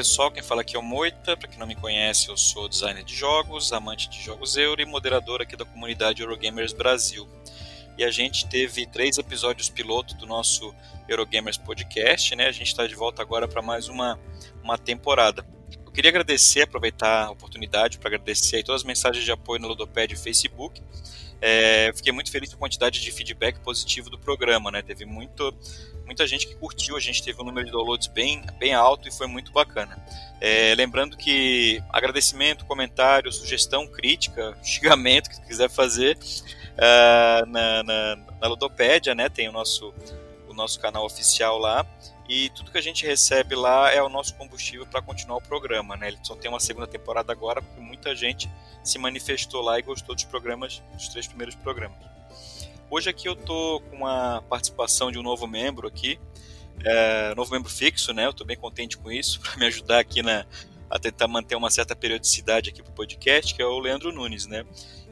Pessoal, quem fala aqui é o Moita. Para quem não me conhece, eu sou designer de jogos, amante de jogos Euro e moderador aqui da comunidade Eurogamers Brasil. E a gente teve três episódios piloto do nosso Eurogamers Podcast, né? A gente está de volta agora para mais uma, uma temporada. Eu queria agradecer, aproveitar a oportunidade para agradecer todas as mensagens de apoio no Ludopad e Facebook. É, fiquei muito feliz com a quantidade de feedback positivo do programa, né? Teve muito, muita gente que curtiu, a gente teve um número de downloads bem, bem alto e foi muito bacana. É, lembrando que agradecimento, comentário, sugestão, crítica, xingamento que quiser fazer uh, na, na, na Ludopédia, né? Tem o nosso, o nosso canal oficial lá. E tudo que a gente recebe lá é o nosso combustível para continuar o programa, né? Ele só tem uma segunda temporada agora porque muita gente se manifestou lá e gostou dos programas, dos três primeiros programas. Hoje aqui eu tô com a participação de um novo membro aqui, é, novo membro fixo, né? Eu tô bem contente com isso, para me ajudar aqui na, a tentar manter uma certa periodicidade aqui pro podcast, que é o Leandro Nunes, né?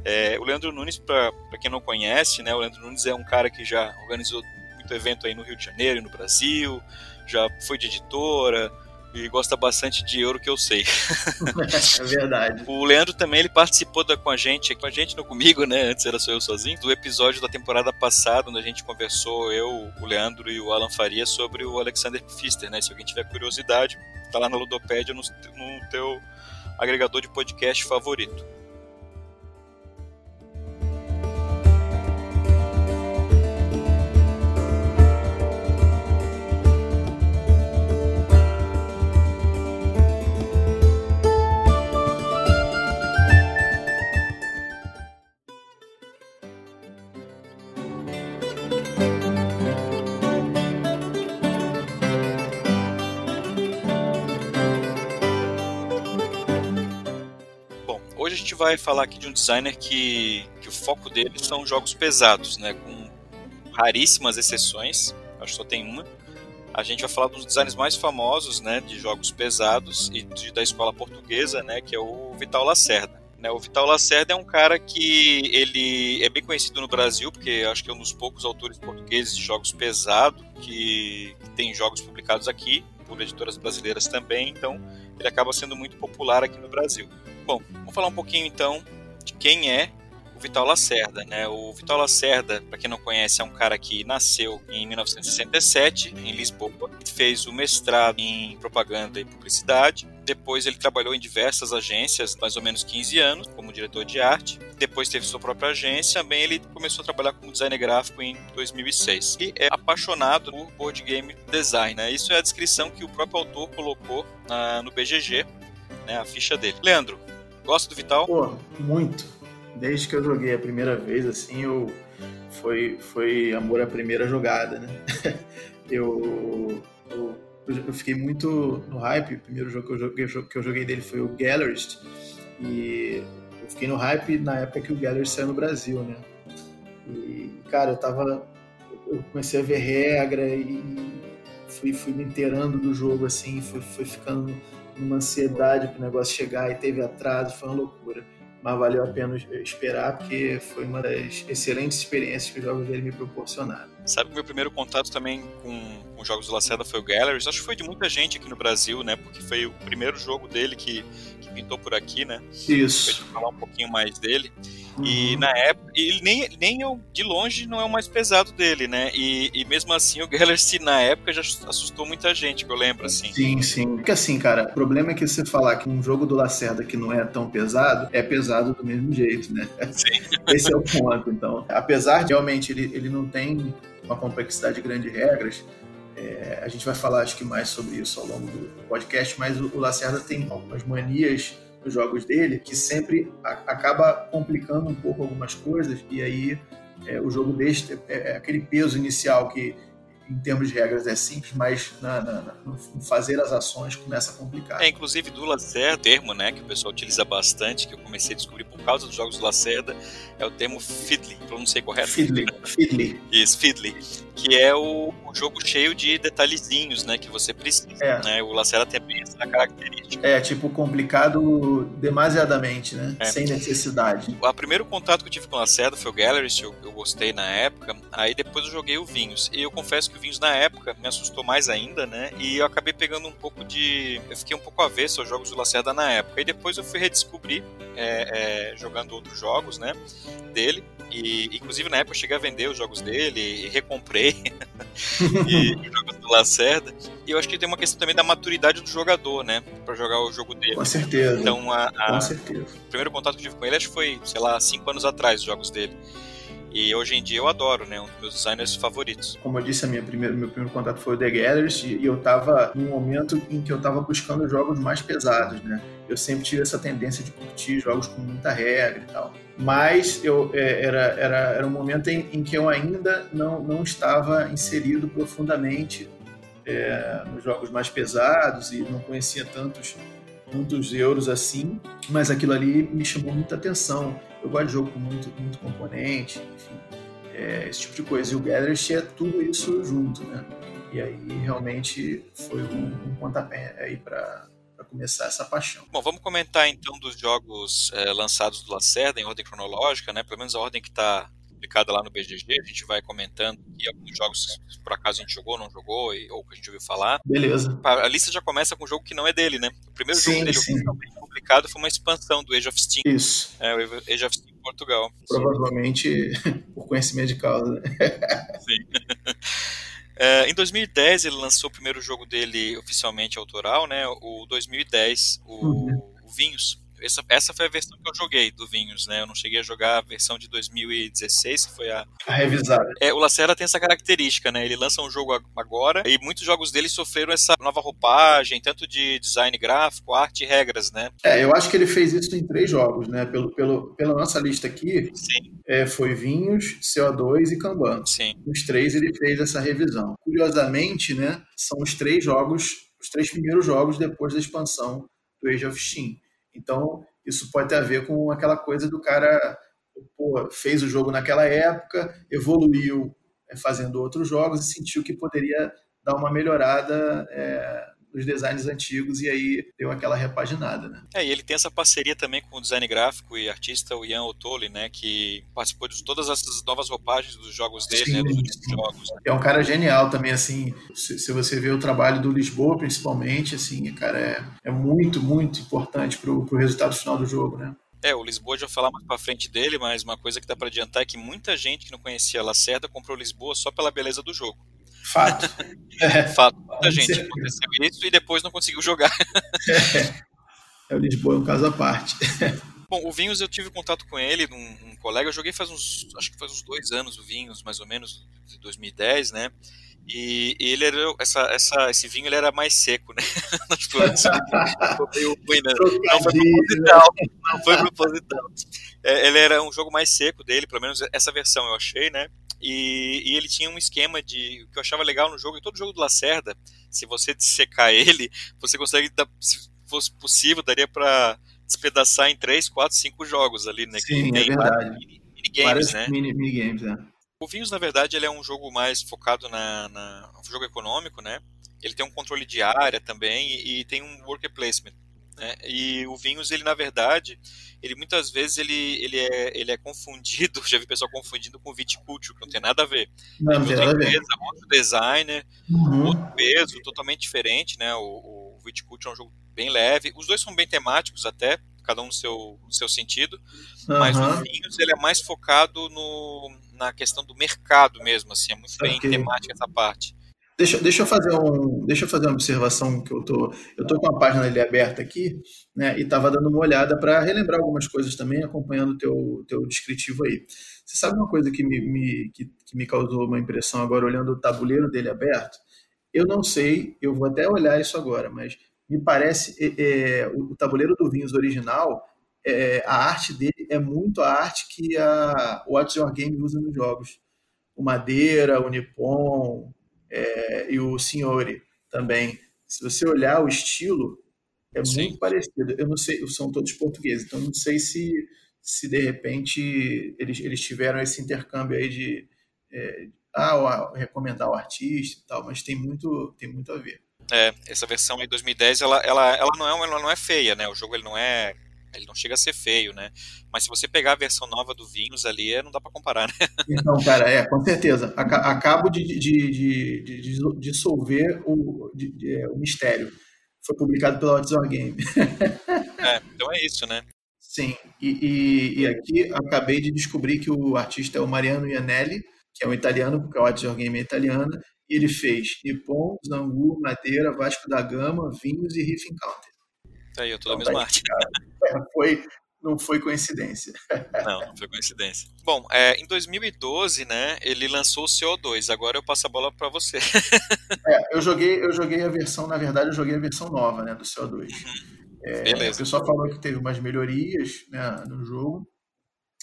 É, o Leandro Nunes, para quem não conhece, né? O Leandro Nunes é um cara que já organizou muito evento aí no Rio de Janeiro e no Brasil, já foi de editora, e gosta bastante de euro que eu sei. é verdade. O Leandro também ele participou da, com a gente, com a gente não comigo, né? Antes era só eu sozinho, do episódio da temporada passada, onde a gente conversou, eu, o Leandro e o Alan Faria, sobre o Alexander Pfister, né? Se alguém tiver curiosidade, tá lá na Ludopédia no, no teu agregador de podcast favorito. Vai falar aqui de um designer que, que o foco dele são jogos pesados, né? Com raríssimas exceções, acho que só tem uma. A gente vai falar dos designers mais famosos, né, de jogos pesados e de, da escola portuguesa, né, que é o Vital Lacerda. Né, o Vital Lacerda é um cara que ele é bem conhecido no Brasil, porque acho que é um dos poucos autores portugueses de jogos pesados que, que tem jogos publicados aqui por editoras brasileiras também, então ele acaba sendo muito popular aqui no Brasil. Bom, vamos falar um pouquinho então de quem é o Vital Lacerda, né? O Vital Lacerda, para quem não conhece, é um cara que nasceu em 1967 em Lisboa, fez o mestrado em propaganda e publicidade. Depois ele trabalhou em diversas agências, mais ou menos 15 anos, como diretor de arte. Depois teve sua própria agência. Também ele começou a trabalhar como designer gráfico em 2006. E é apaixonado por board game design. Né? Isso é a descrição que o próprio autor colocou uh, no BGG, né, a ficha dele. Leandro, Gosta do Vital? Pô, muito. Desde que eu joguei a primeira vez, assim, eu foi, foi amor à primeira jogada, né? eu, eu, eu, fiquei muito no hype. O primeiro jogo que eu joguei, que eu joguei dele foi o Gallerist. E eu fiquei no hype na época que o Gallerist saiu no Brasil, né? E, cara, eu tava. Eu comecei a ver regra e fui, fui me inteirando do jogo, assim, fui, fui ficando numa ansiedade para o negócio chegar e teve atraso, foi uma loucura. Mas valeu a pena esperar, porque foi uma das excelentes experiências que os jogos dele me proporcionaram. Sabe que meu primeiro contato também com, com jogos do Lacerda foi o Galleries. Acho que foi de muita gente aqui no Brasil, né? Porque foi o primeiro jogo dele que, que pintou por aqui, né? Isso. Pra falar um pouquinho mais dele. Uhum. E na época, ele nem, nem eu, de longe não é o mais pesado dele, né? E, e mesmo assim, o Galaxy na época já assustou muita gente, que eu lembro, assim. Sim, sim. Porque assim, cara, o problema é que você falar que um jogo do Lacerda que não é tão pesado, é pesado do mesmo jeito, né? Sim. Esse é o ponto, então. Apesar de realmente ele, ele não tem uma complexidade grande de regras, é, a gente vai falar, acho que, mais sobre isso ao longo do podcast, mas o, Lacerda tem algumas manias nos jogos dele, que sempre a, acaba complicando um pouco algumas coisas, e aí é, o jogo deixa é, é, aquele peso inicial que em termos de regras é simples, mas na, na, no fazer as ações começa a complicar. É, inclusive do Lacerda, termo né, que o pessoal utiliza bastante, que eu comecei a descobrir por causa dos jogos do Lacerda, é o termo fiddly, pronunciei correto? Fiddly. fiddly. Isso, fiddly que é o, o, jogo cheio de detalhezinhos, né, que você precisa. É. Né? O Lacerda tem bem essa característica. É, tipo, complicado demasiadamente, né? É. Sem necessidade. O primeiro contato que eu tive com o Lacerda foi o Gallery, eu, eu gostei na época. Aí depois eu joguei o Vinhos. E eu confesso que o Vinhos na época me assustou mais ainda, né? E eu acabei pegando um pouco de. Eu fiquei um pouco avesso aos jogos do Lacerda na época. E depois eu fui redescobrir é, é, jogando outros jogos, né? Dele. E, inclusive, na época, eu cheguei a vender os jogos dele e recomprei e, os jogos do Lacerda. E eu acho que tem uma questão também da maturidade do jogador, né? Pra jogar o jogo dele. Com certeza. Então, a, a, Com certeza. o primeiro contato que eu tive com ele, acho que foi, sei lá, cinco anos atrás, os jogos dele. E hoje em dia eu adoro, né? Um dos meus designers favoritos. Como eu disse, a minha primeira, meu primeiro contato foi o The Gatherers e eu tava num momento em que eu tava buscando jogos mais pesados, né? Eu sempre tive essa tendência de curtir jogos com muita regra e tal. Mas eu, é, era, era, era um momento em, em que eu ainda não, não estava inserido profundamente é, nos jogos mais pesados e não conhecia tantos tantos euros assim, mas aquilo ali me chamou muita atenção. Eu gosto de jogo com muito, muito componente, enfim, é, esse tipo de coisa. E o Gathering tinha tudo isso junto, né? E aí realmente foi um, um pontapé aí para começar essa paixão. Bom, vamos comentar então dos jogos é, lançados do Lacerda em ordem cronológica, né? Pelo menos a ordem que está publicada lá no BGG, a gente vai comentando e alguns jogos que por acaso a gente jogou, não jogou, e, ou que a gente ouviu falar. Beleza. A lista já começa com um jogo que não é dele, né? O primeiro sim, jogo dele sim. oficialmente publicado foi uma expansão do Age of Steam. Isso. É, o Age of Steam Portugal. Provavelmente por conhecimento de causa. Né? Sim. É, em 2010 ele lançou o primeiro jogo dele oficialmente autoral, né? O 2010, o, uhum. o Vinhos. Essa, essa foi a versão que eu joguei do Vinhos, né? Eu não cheguei a jogar a versão de 2016, que foi a. A revisada. É, o Lacerda tem essa característica, né? Ele lança um jogo agora e muitos jogos dele sofreram essa nova roupagem, tanto de design gráfico, arte e regras, né? É, eu acho que ele fez isso em três jogos, né? Pelo, pelo, pela nossa lista aqui, Sim. É, foi Vinhos, CO2 e Kanban. Sim. Os três ele fez essa revisão. Curiosamente, né? São os três jogos, os três primeiros jogos depois da expansão do Age of Steam. Então, isso pode ter a ver com aquela coisa do cara pô, fez o jogo naquela época, evoluiu é, fazendo outros jogos e sentiu que poderia dar uma melhorada é, dos designs antigos e aí deu aquela repaginada, né? É, e ele tem essa parceria também com o design gráfico e artista o Ian Otoli, né, que participou de todas essas novas roupagens dos jogos dele, sim, né, dos últimos jogos. É um cara genial também, assim, se, se, você vê o trabalho do Lisboa, principalmente, assim, cara, é, é muito, muito importante pro, pro resultado final do jogo, né? É, o Lisboa já falar mais pra frente dele, mas uma coisa que dá para adiantar é que muita gente que não conhecia Lacerda comprou Lisboa só pela beleza do jogo. Fato. É. Fato. Muita gente certeza. aconteceu isso e depois não conseguiu jogar. É. é o Lisboa é um caso à parte. Bom, o Vinhos eu tive contato com ele, um, um, colega, eu joguei faz uns, acho que faz uns dois anos o Vinhos, mais ou menos, de 2010, né? E, e ele era, essa, essa, esse vinho ele era mais seco, né? tipo, meio ruim, né? Não foi proposital, não foi proposital. É, ele era um jogo mais seco dele, pelo menos essa versão eu achei, né? E, e, ele tinha um esquema de. O que eu achava legal no jogo, e todo jogo do Lacerda, se você dissecar ele, você consegue, se fosse possível, daria para despedaçar em 3, 4, 5 jogos ali, né? Sim, é verdade. Minigames, né? Mini, minigames, né? O Vinhos, na verdade, ele é um jogo mais focado na, na um jogo econômico, né? Ele tem um controle de área também e, e tem um worker placement. Né? E o Vinhos, ele na verdade, ele muitas vezes ele, ele, é, ele é confundido, já vi pessoal confundindo com o Viticulture, que não tem nada a ver. Não, não tem nada a ver. Outro designer, uhum. outro peso, totalmente diferente, né? O, o Viticulture é um jogo bem leve. Os dois são bem temáticos até, cada um no seu, no seu sentido, uhum. mas o Vinhos ele é mais focado no, na questão do mercado mesmo, assim, é muito bem temática essa parte. Deixa, deixa, eu fazer um, deixa eu fazer uma observação que eu tô, eu tô com a página ali aberta aqui, né, e estava dando uma olhada para relembrar algumas coisas também, acompanhando o teu, teu descritivo aí. Você sabe uma coisa que me, me que, que, me causou uma impressão agora, olhando o tabuleiro dele aberto? Eu não sei, eu vou até olhar isso agora, mas me parece é, é, o, tabuleiro do Vinhos original, é, a arte dele é muito a arte que a What's Your Game usa nos jogos. O Madeira, o Nippon, é, e o Signore também. Se você olhar o estilo, é Sim. muito parecido. Eu não sei, são todos portugueses, então não sei se, se de repente eles, eles tiveram esse intercâmbio aí de, é, ah, recomendar o artista e tal, mas tem muito, tem muito a ver. É, essa versão aí 2010, ela, ela, ela, não é, ela não é feia, né? O jogo ele não é ele não chega a ser feio, né? Mas se você pegar a versão nova do Vinhos ali, é, não dá para comparar, né? Então, cara, é, com certeza. Acabo de, de, de, de dissolver o, é, o mistério. Foi publicado pela Outdoor Game. é, então é isso, né? Sim, e, e, e, aqui acabei de descobrir que o artista é o Mariano Ianelli, que é um italiano, porque a Outdoor Game é italiana, e ele fez Nippon, Zangu, Madeira, Vasco da Gama, Vinhos e Riff Encounter. Tá aí, eu tô da então, mesma tá arte. É, foi, não foi coincidência. Não, não foi coincidência. Bom, é, em 2012, né, ele lançou o CO2. Agora eu passo a bola para você. É, eu joguei, eu joguei a versão, na verdade, eu joguei a versão nova, né, do CO2. Uhum. É, Beleza. O pessoal falou que teve umas melhorias né, no jogo.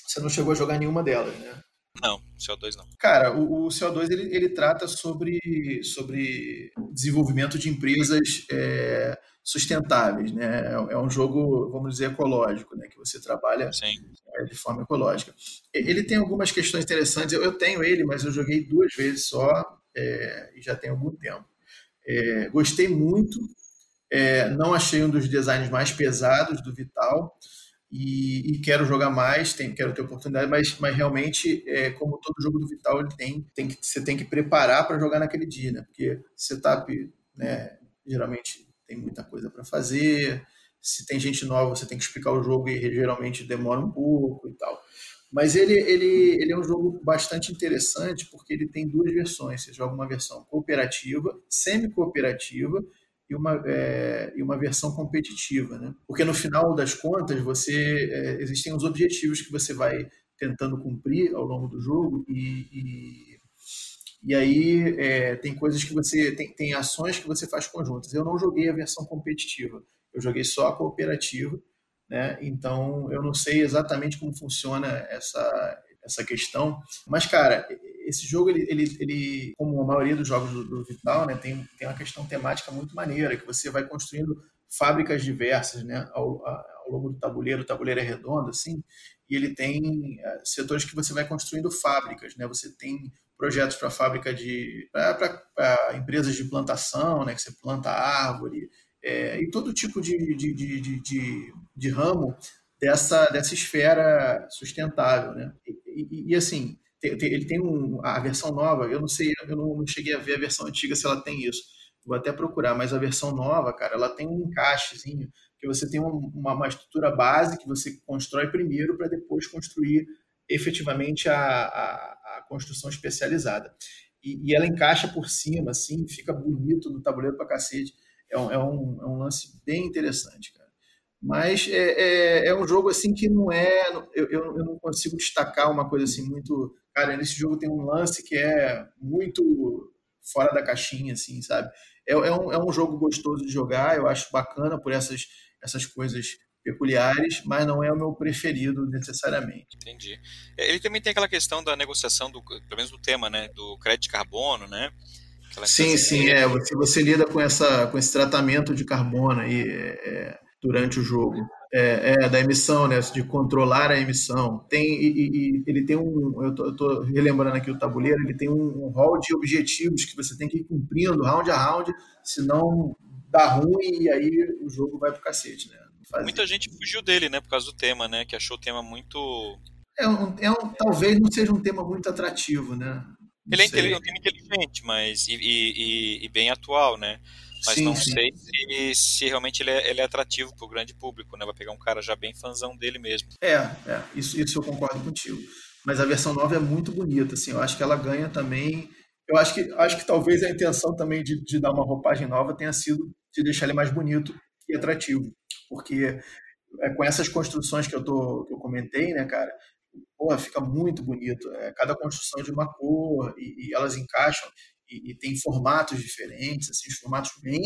Você não chegou a jogar nenhuma delas, né? Não, CO2 não. Cara, o, o CO2 ele, ele trata sobre, sobre desenvolvimento de empresas é, sustentáveis, né? É, é um jogo, vamos dizer, ecológico, né? Que você trabalha é, de forma ecológica. Ele tem algumas questões interessantes. Eu, eu tenho ele, mas eu joguei duas vezes só é, e já tem algum tempo. É, gostei muito. É, não achei um dos designs mais pesados do Vital e, e, quero jogar mais, tem, quero ter oportunidade, mas, mas realmente, é, como todo jogo do Vital, ele tem, tem que, você tem que preparar para jogar naquele dia, né? Porque setup, né, geralmente tem muita coisa para fazer, se tem gente nova, você tem que explicar o jogo e geralmente demora um pouco e tal. Mas ele, ele, ele é um jogo bastante interessante porque ele tem duas versões. Você joga uma versão cooperativa, semi-cooperativa, e uma, é, e uma versão competitiva, né? Porque no final das contas você é, existem os objetivos que você vai tentando cumprir ao longo do jogo e, e, e aí é, tem coisas que você tem, tem ações que você faz conjuntas. Eu não joguei a versão competitiva, eu joguei só a cooperativa, né? Então eu não sei exatamente como funciona essa essa questão, mas cara esse jogo, ele, ele, ele, como a maioria dos jogos do, do Vital, né, tem, tem uma questão temática muito maneira, que você vai construindo fábricas diversas né, ao, ao longo do tabuleiro. O tabuleiro é redondo, assim, e ele tem é, setores que você vai construindo fábricas. Né? Você tem projetos para fábrica de. para empresas de plantação, né, que você planta árvore, é, e todo tipo de, de, de, de, de ramo dessa, dessa esfera sustentável. Né? E, e, e assim ele tem um, a versão nova, eu não sei, eu não, cheguei a ver a versão antiga se ela tem isso. Vou até procurar, mas a versão nova, cara, ela tem um encaixezinho que você tem uma, uma estrutura base que você constrói primeiro para depois construir efetivamente a, a, a construção especializada. E, e, ela encaixa por cima, assim, fica bonito no tabuleiro para cacete. É um, é, um, é um lance bem interessante, cara. Mas é, é, é, um jogo assim que não é. Eu, eu não consigo destacar uma coisa assim muito cara, nesse jogo tem um lance que é muito fora da caixinha, assim, sabe? É, é, um, é um jogo gostoso de jogar, eu acho bacana por essas, essas coisas peculiares, mas não é o meu preferido necessariamente. Entendi. É, ele também tem aquela questão da negociação, do, pelo menos do tema, né, do crédito de carbono, né? Aquela sim, sim, é. Você, você lida com, essa, com esse tratamento de carbono aí é, é durante o jogo é, é, da emissão, né, de controlar a emissão. Tem, e, e ele tem um, eu estou relembrando aqui o tabuleiro, ele tem um, um hall de objetivos que você tem que ir cumprindo round a round, senão dá ruim e aí o jogo vai pro cacete, né? Muita gente fugiu dele, né, por causa do tema, né, que achou o tema muito... É um, é um, talvez não seja um tema muito atrativo, né? Não ele é, é um tema inteligente, mas e, e, e bem atual, né? Mas sim, não sim. sei se, se realmente ele é, ele é atrativo para o grande público, né? Vai pegar um cara já bem fãzão dele mesmo. É, é isso, isso eu concordo contigo. Mas a versão nova é muito bonita, assim, eu acho que ela ganha também. Eu acho que, acho que talvez a intenção também de, de dar uma roupagem nova tenha sido de deixar ele mais bonito e atrativo, porque é, com essas construções que eu, tô, que eu comentei, né, cara, porra, fica muito bonito. É, cada construção de uma cor e, e elas encaixam e, e tem formatos diferentes, assim, formatos bem,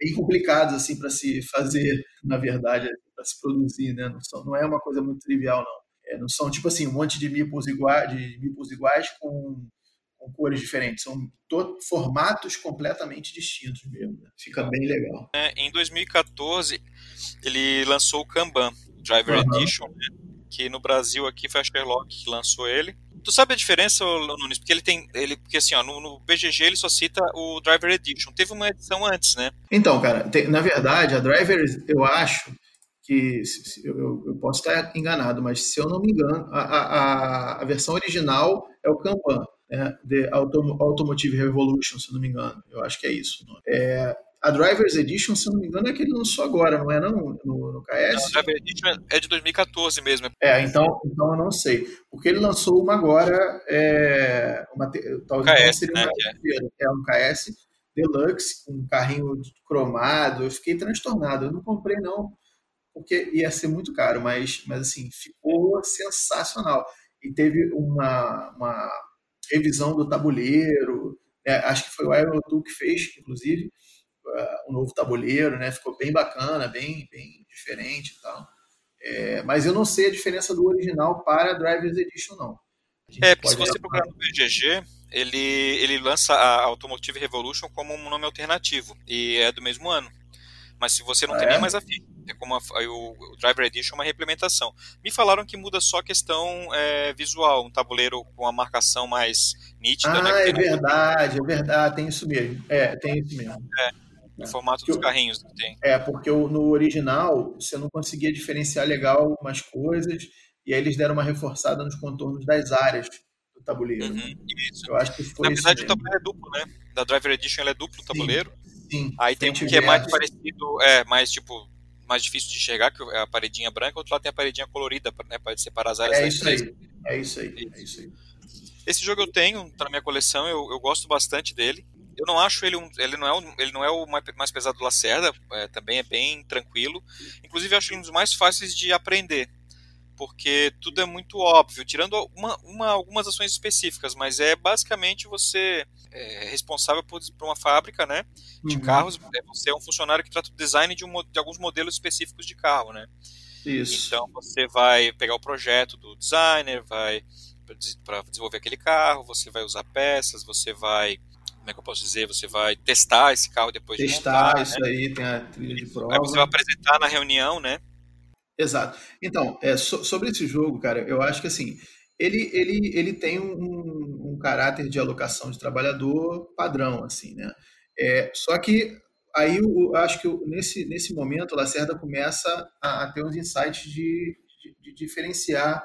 bem complicados assim para se fazer, na verdade, para se produzir, né? Não, são, não é uma coisa muito trivial, não. É, não são tipo assim um monte de mipos iguais, de mipos iguais com, com cores diferentes. São formatos completamente distintos mesmo. Né? Fica bem legal. É, em 2014 ele lançou o Kanban Driver uhum. Edition, né? que no Brasil aqui foi a Sherlock que lançou ele. Tu sabe a diferença, Nunes? Porque ele tem. Ele, porque assim, ó, no, no, BGG ele só cita o Driver Edition. Teve uma edição antes, né? Então, cara, na verdade, a Driver, eu acho que. Se, se, eu, eu, posso estar enganado, mas se eu não me engano, a, a, a versão original é o Kanban. Né? The Autom Automotive Revolution, se não me engano. Eu acho que é isso. É, a Drivers Edition, se eu não me engano, é que ele lançou agora, não é não, no, no KS? Não, a Drivers Edition é de 2014 mesmo. É, então, então eu não sei. Porque ele lançou uma agora, é, uma, talvez KS, seria né, é. é um KS Deluxe, com um carrinho cromado. Eu fiquei transtornado. Eu não comprei, não, porque ia ser muito caro, mas, mas assim, ficou sensacional. E teve uma, uma revisão do tabuleiro, é, acho que foi o Iron que fez, inclusive, uh, um novo tabuleiro, né? Ficou bem bacana, bem, bem diferente e tal. É, mas eu não sei a diferença do original para a Drivers Edition, não. É, porque se você procurar no BGG, ele, ele lança a Automotive Revolution como um nome alternativo, e é do mesmo ano. Mas se você não ah, tem é? nem mais afim, é como a, o, o, Driver Edition é uma reimplementação. Me falaram que muda só a questão é, visual, um tabuleiro com a marcação mais nítida. Né, ah, né, é verdade, é verdade, tem isso mesmo. É, tem isso mesmo. É, o formato dos carrinhos que tem. É, porque no original você não conseguia diferenciar legal umas coisas, e aí eles deram uma reforçada nos contornos das áreas do tabuleiro. Uhum, isso. Eu acho que foi Na verdade, o tabuleiro é duplo, né? Da Driver Edition ele é duplo o tabuleiro. Sim. Aí tem um que é mais parecido, é, mais tipo, mais difícil de enxergar, que é a paredinha branca, outro lado tem a paredinha colorida, né, para separar as áreas é isso aí. É isso aí. É isso aí. Esse jogo eu tenho, tá na minha coleção, eu, eu gosto bastante dele. Eu não acho ele um, ele não é um, ele não é o mais pesado do Lacerda, é, também é bem tranquilo. Inclusive eu acho ele um dos mais fáceis de aprender, porque tudo é muito óbvio, tirando uma, uma algumas ações específicas, mas é basicamente você é responsável por, por uma fábrica, né, de uhum. carros. É, você é um funcionário que trata o design de, um, de alguns modelos específicos de carro, né. Isso. Então você vai pegar o projeto do designer, vai para desenvolver aquele carro, você vai usar peças, você vai como é que eu posso dizer? Você vai testar esse carro depois testar de montar. Testar, isso né? aí, tem a trilha de prova. Aí você vai apresentar na reunião, né? Exato. Então, é, so, sobre esse jogo, cara, eu acho que assim, ele, ele, ele tem um, um caráter de alocação de trabalhador padrão, assim, né? É, só que aí eu acho que nesse, nesse momento o Lacerda começa a, a ter uns insights de, de, de, diferenciar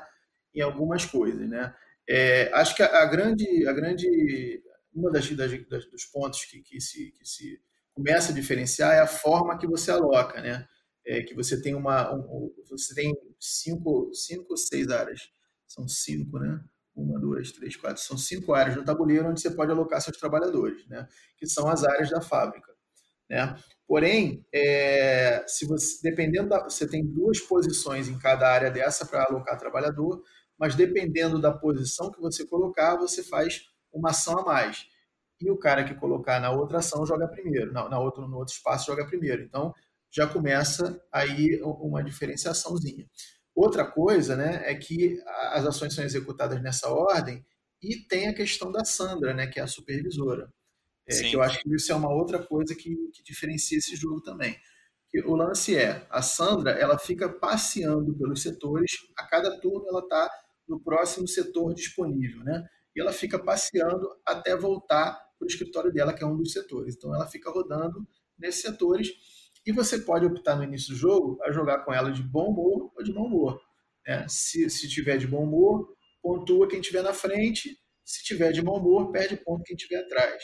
em algumas coisas, né? É, acho que a, a, grande, a grande uma das, das, das dos pontos que, que, se, que se começa a diferenciar é a forma que você aloca, né? É que você tem uma, um, você tem cinco, cinco, seis áreas, são cinco, né? Uma, duas, três, quatro, são cinco áreas no tabuleiro onde você pode alocar seus trabalhadores, né? Que são as áreas da fábrica, né? Porém, é, se você, dependendo da, você tem duas posições em cada área dessa para alocar trabalhador, mas dependendo da posição que você colocar, você faz uma ação a mais. E o cara que colocar na outra ação joga primeiro, na, na outro, no outro espaço joga primeiro. Então, já começa aí uma diferenciaçãozinha. Outra coisa né, é que as ações são executadas nessa ordem e tem a questão da Sandra, né, que é a supervisora. É, que eu acho que isso é uma outra coisa que, que diferencia esse jogo também. Que o lance é, a Sandra ela fica passeando pelos setores, a cada turno ela está no próximo setor disponível. Né? E ela fica passeando até voltar para o escritório dela, que é um dos setores. Então ela fica rodando nesses setores e você pode optar no início do jogo a jogar com ela de bom humor ou de mau humor. É, se, se tiver de bom humor, pontua quem tiver na frente, se tiver de mau humor, perde ponto quem tiver atrás.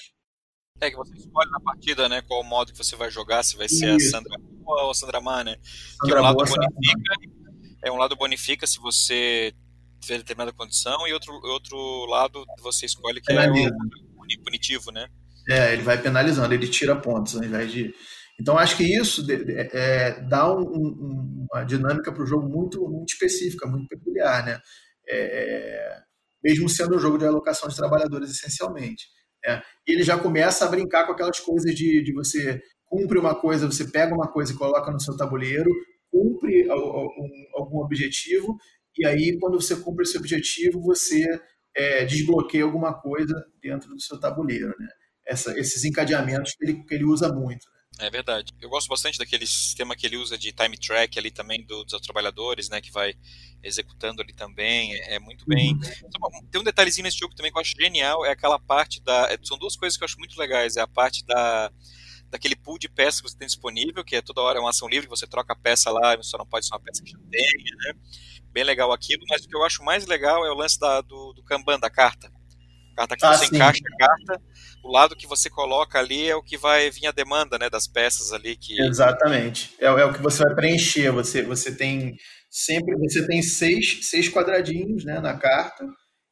É que você escolhe na partida, né, qual modo que você vai jogar, se vai ser Isso. a Sandra Boa ou a Sandra Má, né? Sandra que um lado Boa, bonifica, é um lado bonifica se você determinada condição, e outro, outro lado você escolhe que Penaliza. é o punitivo, né? É, ele vai penalizando, ele tira pontos ao invés de. Então, acho que isso é, dá um, um, uma dinâmica para o jogo muito, muito específica, muito peculiar, né? É, mesmo sendo um jogo de alocação de trabalhadores, essencialmente. Né? E ele já começa a brincar com aquelas coisas de, de você cumpre uma coisa, você pega uma coisa e coloca no seu tabuleiro, cumpre algum objetivo e aí, quando você cumpre esse objetivo, você é, desbloqueia alguma coisa dentro do seu tabuleiro. Né? Essa, esses encadeamentos que ele, que ele usa muito. Né? É verdade. Eu gosto bastante daquele sistema que ele usa de time track ali também do, dos trabalhadores, né? Que vai executando ali também. É, é muito bem. Uhum. Tem um detalhezinho nesse jogo também que eu acho genial, é aquela parte da. É, são duas coisas que eu acho muito legais. É a parte da daquele pool de peças que você tem disponível, que é toda hora uma ação livre, você troca a peça lá, só não pode ser uma peça que já tenha, né? Bem legal aquilo, mas o que eu acho mais legal é o lance da, do, do Kanban, da carta. Carta que ah, você sim. encaixa a carta, o lado que você coloca ali é o que vai vir a demanda, né, das peças ali que Exatamente. É, é o que você vai preencher. Você, você tem sempre você tem seis, seis quadradinhos, né, na carta.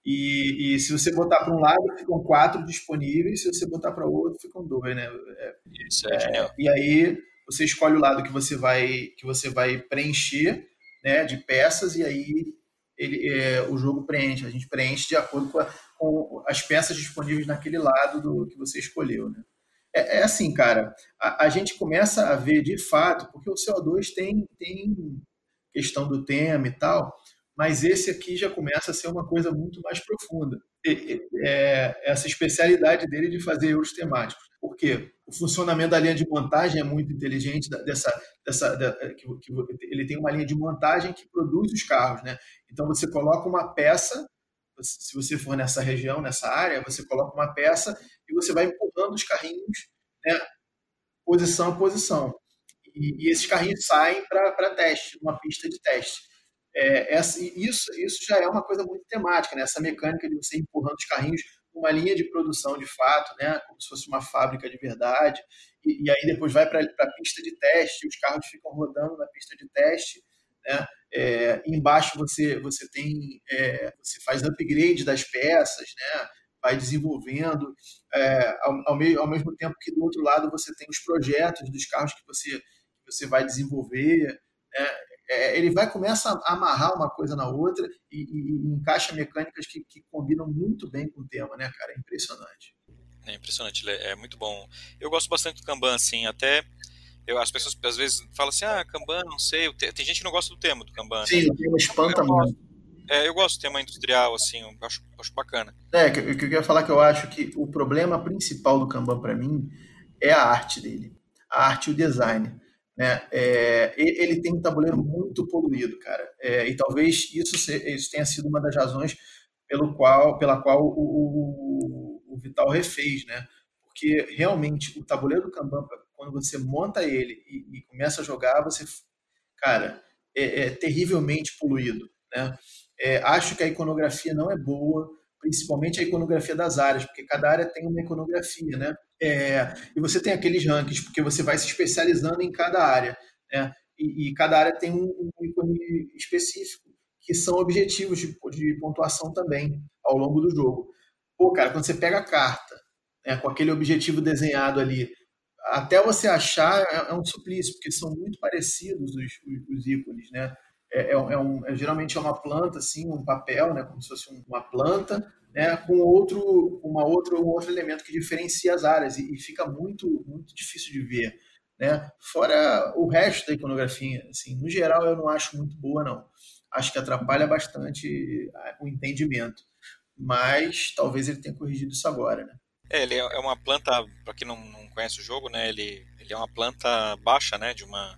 E, e se você botar para um lado, ficam quatro disponíveis. Se você botar para o outro, ficam dois, né? É, Isso é, é genial. E aí você escolhe o lado que você vai que você vai preencher, né, de peças. E aí ele, é, o jogo preenche. A gente preenche de acordo com a, com as peças disponíveis naquele lado do que você escolheu. Né? É, é assim, cara, a, a, gente começa a ver de fato, porque o CO2 tem, tem questão do tema e tal, mas esse aqui já começa a ser uma coisa muito mais profunda. É, essa especialidade dele de fazer euros temáticos. Porque o funcionamento da linha de montagem é muito inteligente, dessa, dessa, da, que, que, ele tem uma linha de montagem que produz os carros. Né? Então você coloca uma peça se você for nessa região, nessa área, você coloca uma peça e você vai empurrando os carrinhos, né, posição a posição. E, e esses carrinhos saem para teste, uma pista de teste. É, essa, isso, isso já é uma coisa muito temática, né? essa mecânica de você empurrando os carrinhos uma linha de produção de fato, né? como se fosse uma fábrica de verdade, e, e aí depois vai para a pista de teste, os carros ficam rodando na pista de teste, né? É, embaixo você, você tem, é, você faz upgrade das peças, né? vai desenvolvendo, é, ao, ao, ao mesmo tempo que do outro lado você tem os projetos dos carros que você, você vai desenvolver. Né? É, ele vai começa a amarrar uma coisa na outra e, e, e encaixa mecânicas que, que, combinam muito bem com o tema, né, cara? É impressionante. É impressionante, é muito bom. Eu gosto bastante do Kanban, assim, até eu, as pessoas às vezes falam assim, ah, Kanban, não sei. Tem gente que não gosta do tema do Kanban. Sim, né? o tema espanta muito. É, eu gosto do tema industrial, assim, eu acho, acho bacana. É, que, que eu queria falar que eu acho que o problema principal do Kanban para mim é a arte dele. A arte e o design. Né? É, ele tem um tabuleiro muito poluído, cara. É, e talvez isso, isso tenha sido uma das razões pelo qual, pela qual o, o, o Vital refez, né? Porque realmente o tabuleiro do Kanban quando você monta ele e, e começa a jogar, você, cara, é, é terrivelmente poluído, né? É, acho que a iconografia não é boa, principalmente a iconografia das áreas, porque cada área tem uma iconografia, né? É, e você tem aqueles rankings, porque você vai se especializando em cada área, né? E, e cada área tem um, um ícone específico, que são objetivos de, de, pontuação também ao longo do jogo. Pô, cara, quando você pega a carta, né, com aquele objetivo desenhado ali, até você achar é, é, um suplício, porque são muito parecidos os, os, os ícones, né? É, é, é um, é, geralmente é uma planta, assim, um papel, né? Como se fosse uma planta, né? Com outro, uma outra, um outro elemento que diferencia as áreas e, e fica muito, muito difícil de ver, né? Fora o resto da iconografia, assim, no geral eu não acho muito boa, não. Acho que atrapalha bastante o entendimento, mas talvez ele tenha corrigido isso agora, né? É, ele é uma planta, para quem não, não, conhece o jogo, né, ele, ele é uma planta baixa, né, de uma,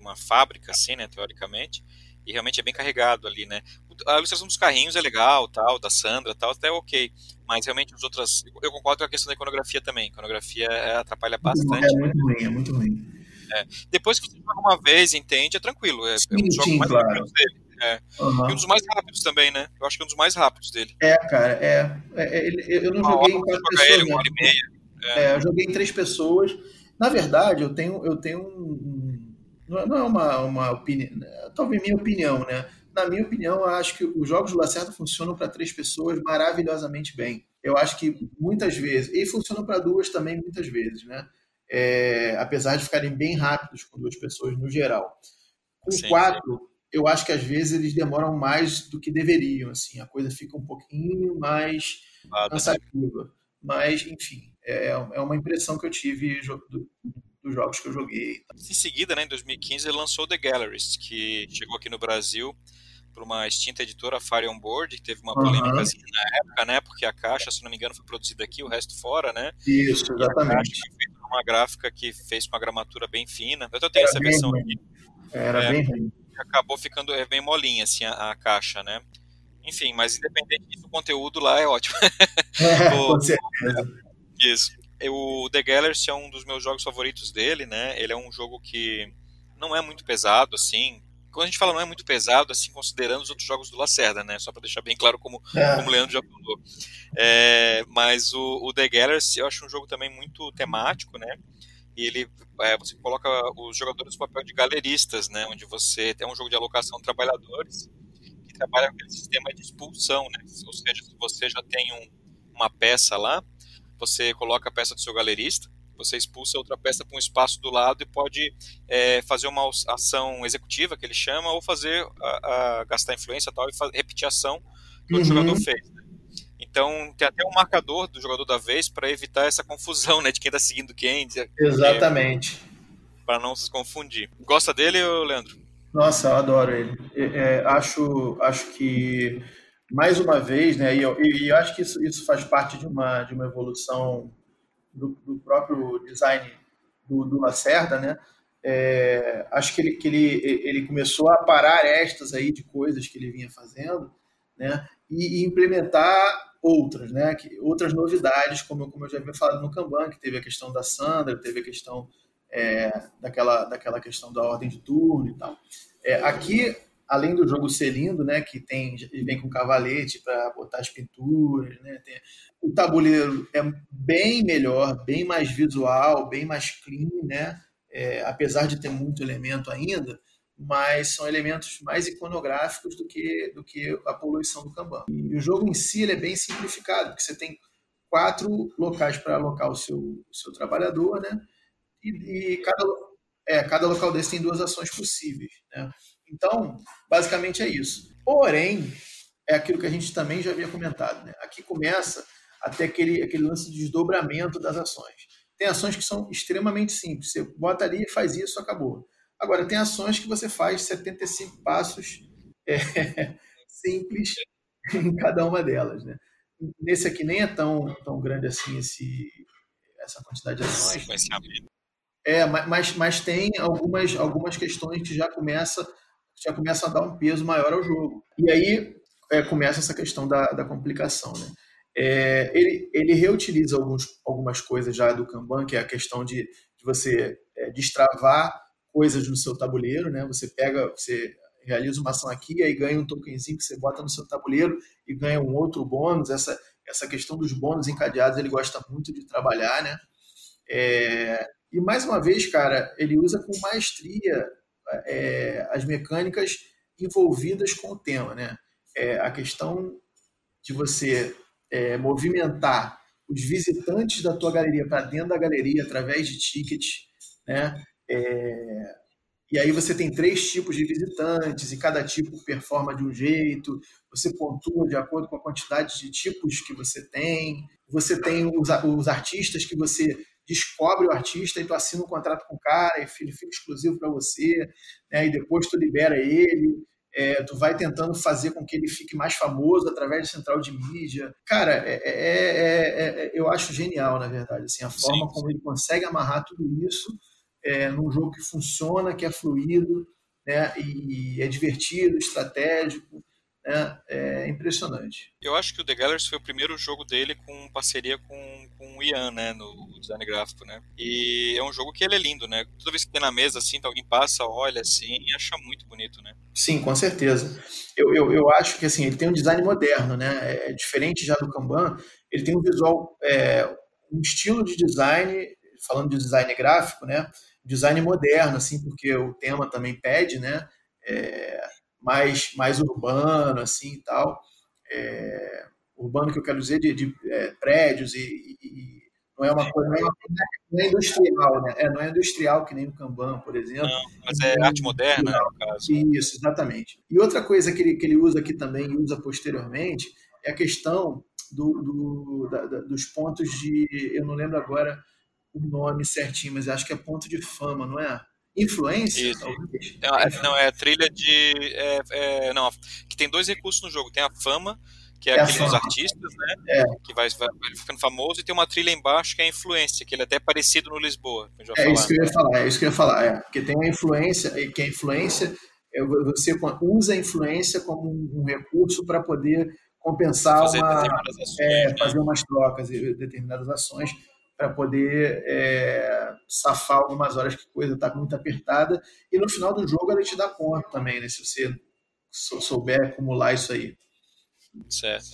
uma fábrica, assim, né, teoricamente, e realmente é bem carregado ali, né. A ilustração dos carrinhos é legal, tal, da Sandra, tal, até ok, mas realmente as outras, eu concordo com a questão da iconografia também, a iconografia é, atrapalha bastante. É muito ruim, é muito ruim. É. Depois que você joga uma vez, entende, é tranquilo, é, sim, é um dos jogos mais claro. dele. É. Uhum. E um dos mais rápidos também, né? Eu acho que é um dos mais rápidos dele. É, cara, é. é, é eu não uma joguei em quatro pessoas. Ele, uma hora e meia. É. é. eu joguei em três pessoas. Na verdade, eu tenho, eu tenho um. Não é uma, uma opinião. Talvez minha opinião, né? Na minha opinião, eu acho que os jogos do Lacerda funcionam para três pessoas maravilhosamente bem. Eu acho que muitas vezes. E funcionam para duas também, muitas vezes, né? É, apesar de ficarem bem rápidos com duas pessoas no geral. Com sim, quatro, sim eu acho que às vezes eles demoram mais do que deveriam, assim, a coisa fica um pouquinho mais ah, cansativa. Mas, enfim, é, é uma impressão que eu tive do, dos jogos que eu joguei. Em seguida, né, em 2015, ele lançou The Galleries, que chegou aqui no Brasil por uma extinta editora, Fire On Board, que teve uma polêmica uhum. assim, na época, né, porque a caixa, se não me engano, foi produzida aqui, o resto fora, né? Isso, exatamente. uma gráfica que fez com a gramatura bem fina. Eu tenho Era essa versão aqui. Era é, bem ruim. Acabou ficando é, bem molinha assim a, a, caixa, né? Enfim, mas independente disso, o conteúdo lá é ótimo. É, o, com certeza. Isso. O The Galaxy é um dos meus jogos favoritos dele, né? Ele é um jogo que não é muito pesado, assim. Quando a gente fala não é muito pesado, assim, considerando os outros jogos do Lacerda, né? Só para deixar bem claro como, é. como o Leandro já falou. É, mas o, o The Galaxy eu acho um jogo também muito temático, né? E ele, é, você coloca os jogadores no papel de galeristas, né? Onde você tem um jogo de alocação de trabalhadores que trabalha com aquele sistema de expulsão, né? Ou seja, se você já tem um, uma peça lá, você coloca a peça do seu galerista, você expulsa outra peça para um espaço do lado e pode é, fazer uma ação executiva, que ele chama, ou fazer a, a gastar influência tal, e repetir a ação que uhum. o jogador fez. Né? Então, tem até um marcador do jogador da vez para evitar essa confusão né, de quem está seguindo quem. Exatamente. Para não se confundir. Gosta dele, Leandro? Nossa, eu adoro ele. É, é, acho, acho que mais uma vez, né, e eu, e eu acho que isso, isso faz parte de uma, de uma evolução do, do próprio design do, do Lacerda, né, é, acho que, ele, que ele, ele começou a parar estas aí de coisas que ele vinha fazendo, né, e, e implementar outras, né, que, outras novidades, como, como eu já havia falado no Kanban, que teve a questão da Sandra, teve a questão é, daquela, daquela questão da ordem de turno e tal. É, aqui além do jogo ser lindo, né, que tem vem com cavalete para botar as pinturas, né, tem, o tabuleiro é bem melhor, bem mais visual, bem mais clean, né, é, apesar de ter muito elemento ainda, mas são elementos mais iconográficos do que do que a poluição do Kanban. E o jogo em si é bem simplificado, porque você tem quatro locais para alocar o seu, seu trabalhador, né, e, e cada é, cada local desse tem duas ações possíveis, né? Então, basicamente é isso. Porém, é aquilo que a gente também já havia comentado. Né? Aqui começa até aquele, aquele lance de desdobramento das ações. Tem ações que são extremamente simples. Você bota ali e faz isso, acabou. Agora, tem ações que você faz 75 passos é, simples em cada uma delas. Né? Nesse aqui nem é tão, tão grande assim esse, essa quantidade de ações. É, mas, mas tem algumas, algumas questões que já começa já começa a dar um peso maior ao jogo. E aí é, começa essa questão da, da complicação. Né? É, ele, ele reutiliza alguns, algumas coisas já do Kanban, que é a questão de, de você é, destravar coisas no seu tabuleiro. Né? Você pega, você realiza uma ação aqui, aí ganha um tokenzinho que você bota no seu tabuleiro e ganha um outro bônus. Essa, essa questão dos bônus encadeados ele gosta muito de trabalhar. Né? É, e mais uma vez, cara, ele usa com maestria é, as mecânicas envolvidas com o tema, né? É, a questão de você é, movimentar os visitantes da tua galeria para dentro da galeria através de tickets, né? É, e aí você tem três tipos de visitantes e cada tipo performa de um jeito. Você pontua de acordo com a quantidade de tipos que você tem. Você tem os, os artistas que você descobre o artista e tu assina um contrato com o cara e ele fica exclusivo para você, né? e depois tu libera ele, é, tu vai tentando fazer com que ele fique mais famoso através de central de mídia. Cara, é, é, é eu acho genial, na verdade, assim, a forma sim, como ele consegue amarrar tudo isso num jogo que funciona, que é fluido, né? e é divertido, estratégico, né? É impressionante. Eu acho que o The Gallers foi o primeiro jogo dele com parceria com, com o Ian, né, no design gráfico, né? E é um jogo que ele é lindo, né? Toda vez que tem na mesa, assim, alguém passa, olha assim e acha muito bonito, né? Sim, com certeza. Eu, eu, eu acho que, assim, ele tem um design moderno, né? É diferente já do Kanban. Ele tem um visual, é, um estilo de design, falando de design gráfico, né? Design moderno, assim, porque o tema também pede, né? É, mais, mais urbano, assim e tal. É, urbano que eu quero dizer de, de é, prédios e, e, não é uma coisa, não é, uma, não é industrial, né? É, não é industrial que nem o Kanban, por exemplo. Não, mas é, é arte moderna, no caso. Isso, exatamente. E outra coisa que ele, que ele usa aqui também e usa posteriormente é a questão do, do da, da, dos pontos de. Eu não lembro agora o nome certinho, mas acho que é ponto de fama, não é? Influência, Isso. Não, é, não, é trilha de. É, é, não, que tem dois recursos no jogo. Tem a fama, que é, é aquele dos artistas, né? É. Que vai, vai, ficando famoso, e tem uma trilha embaixo que é a influência, que ele é até parecido no Lisboa. é falar. isso que eu ia falar, é isso que eu ia falar, é. Porque tem a influência, que a influência, é, você usa a influência como um recurso para poder compensar fazer, uma, ações, é, né? fazer umas trocas e determinadas ações para poder é, safar algumas horas que a coisa está muito apertada e no final do jogo ela te dá conta também, né? Se você souber acumular isso aí. Certo.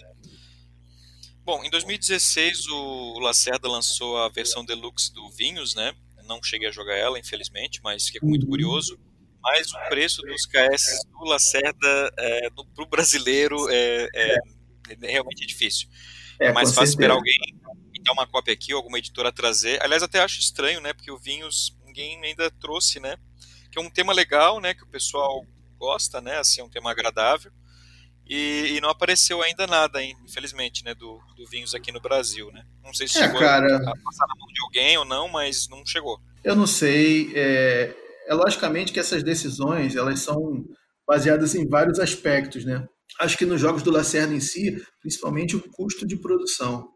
Bom, em 2016 o Lacerda lançou a versão deluxe do Vinhos, né? Não cheguei a jogar ela, infelizmente, mas fiquei muito curioso. Mas o preço dos KS do Lacerda é, para o brasileiro é, é, é, realmente difícil. É, é mais fácil esperar alguém dar uma cópia aqui, ou alguma editora trazer. Aliás, até acho estranho, né? Porque o Vinhos ninguém ainda trouxe, né? Que é um tema legal, né? Que o pessoal gosta, né? Assim, é um tema agradável. E, e, não apareceu ainda nada, infelizmente, né, do, do Vinhos aqui no Brasil, né? Não sei se é, chegou cara... a passar na mão de alguém ou não, mas não chegou. Eu não sei. É, é logicamente que essas decisões elas são baseadas em vários aspectos, né? Acho que nos jogos do Lacerda em si, principalmente o custo de produção.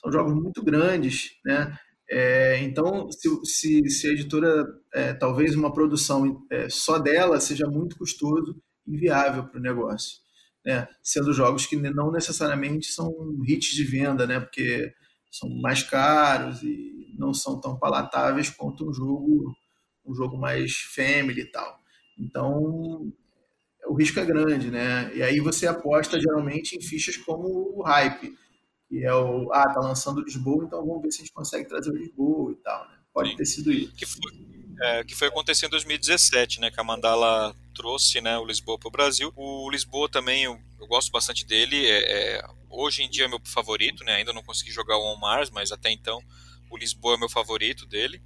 São jogos muito grandes, né? É, então, se, se, se, a editora, é, talvez uma produção é, só dela seja muito custoso e viável para o negócio, né? sendo jogos que não necessariamente são hits de venda, né? porque são mais caros e não são tão palatáveis quanto um jogo, um jogo mais family e tal. Então, o risco é grande, né? E aí você aposta geralmente em fichas como o hype que é o, ah, tá lançando Lisboa, então vamos ver se a gente consegue trazer o Lisboa e tal, né? Pode Sim. ter sido isso. Que foi, é, que foi acontecer em 2017, né, que a Mandala trouxe, né, o Lisboa para o Brasil. O Lisboa também, eu, eu gosto bastante dele, é, é, hoje em dia é meu favorito, né, ainda não consegui jogar o On Mars, mas até então o Lisboa é meu favorito dele.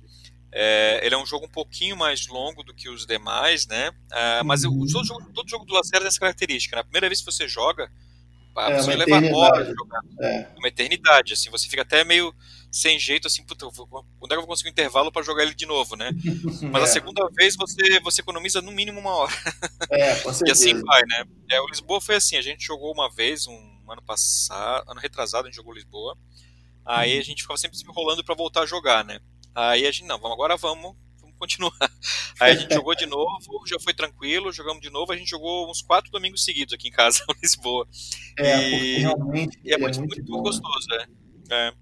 É, ele é um jogo um pouquinho mais longo do que os demais, né? É, mas o, todo, jogo, todo jogo do Lacerda tem essa característica. Na né? primeira vez que você joga, ah, é, você leva horas jogar. É. Uma eternidade, assim, você fica até meio sem jeito, assim, puta, quando é que eu vou conseguir um intervalo para jogar ele de novo, né? Mas é. a segunda vez você, você economiza no mínimo uma hora. É, com certeza. E assim vai, né? É, o Lisboa foi assim, a gente jogou uma vez, um ano passado, ano retrasado, a gente jogou Lisboa. Aí uhum. a gente ficava sempre se enrolando para voltar a jogar, né? Aí a gente, não, vamos agora vamos, continuar. Aí a gente jogou de novo, já foi tranquilo, jogamos de novo, a gente jogou uns quatro domingos seguidos aqui em casa, em Lisboa. É, e, realmente e é, muito, é muito, muito gostoso, é. é.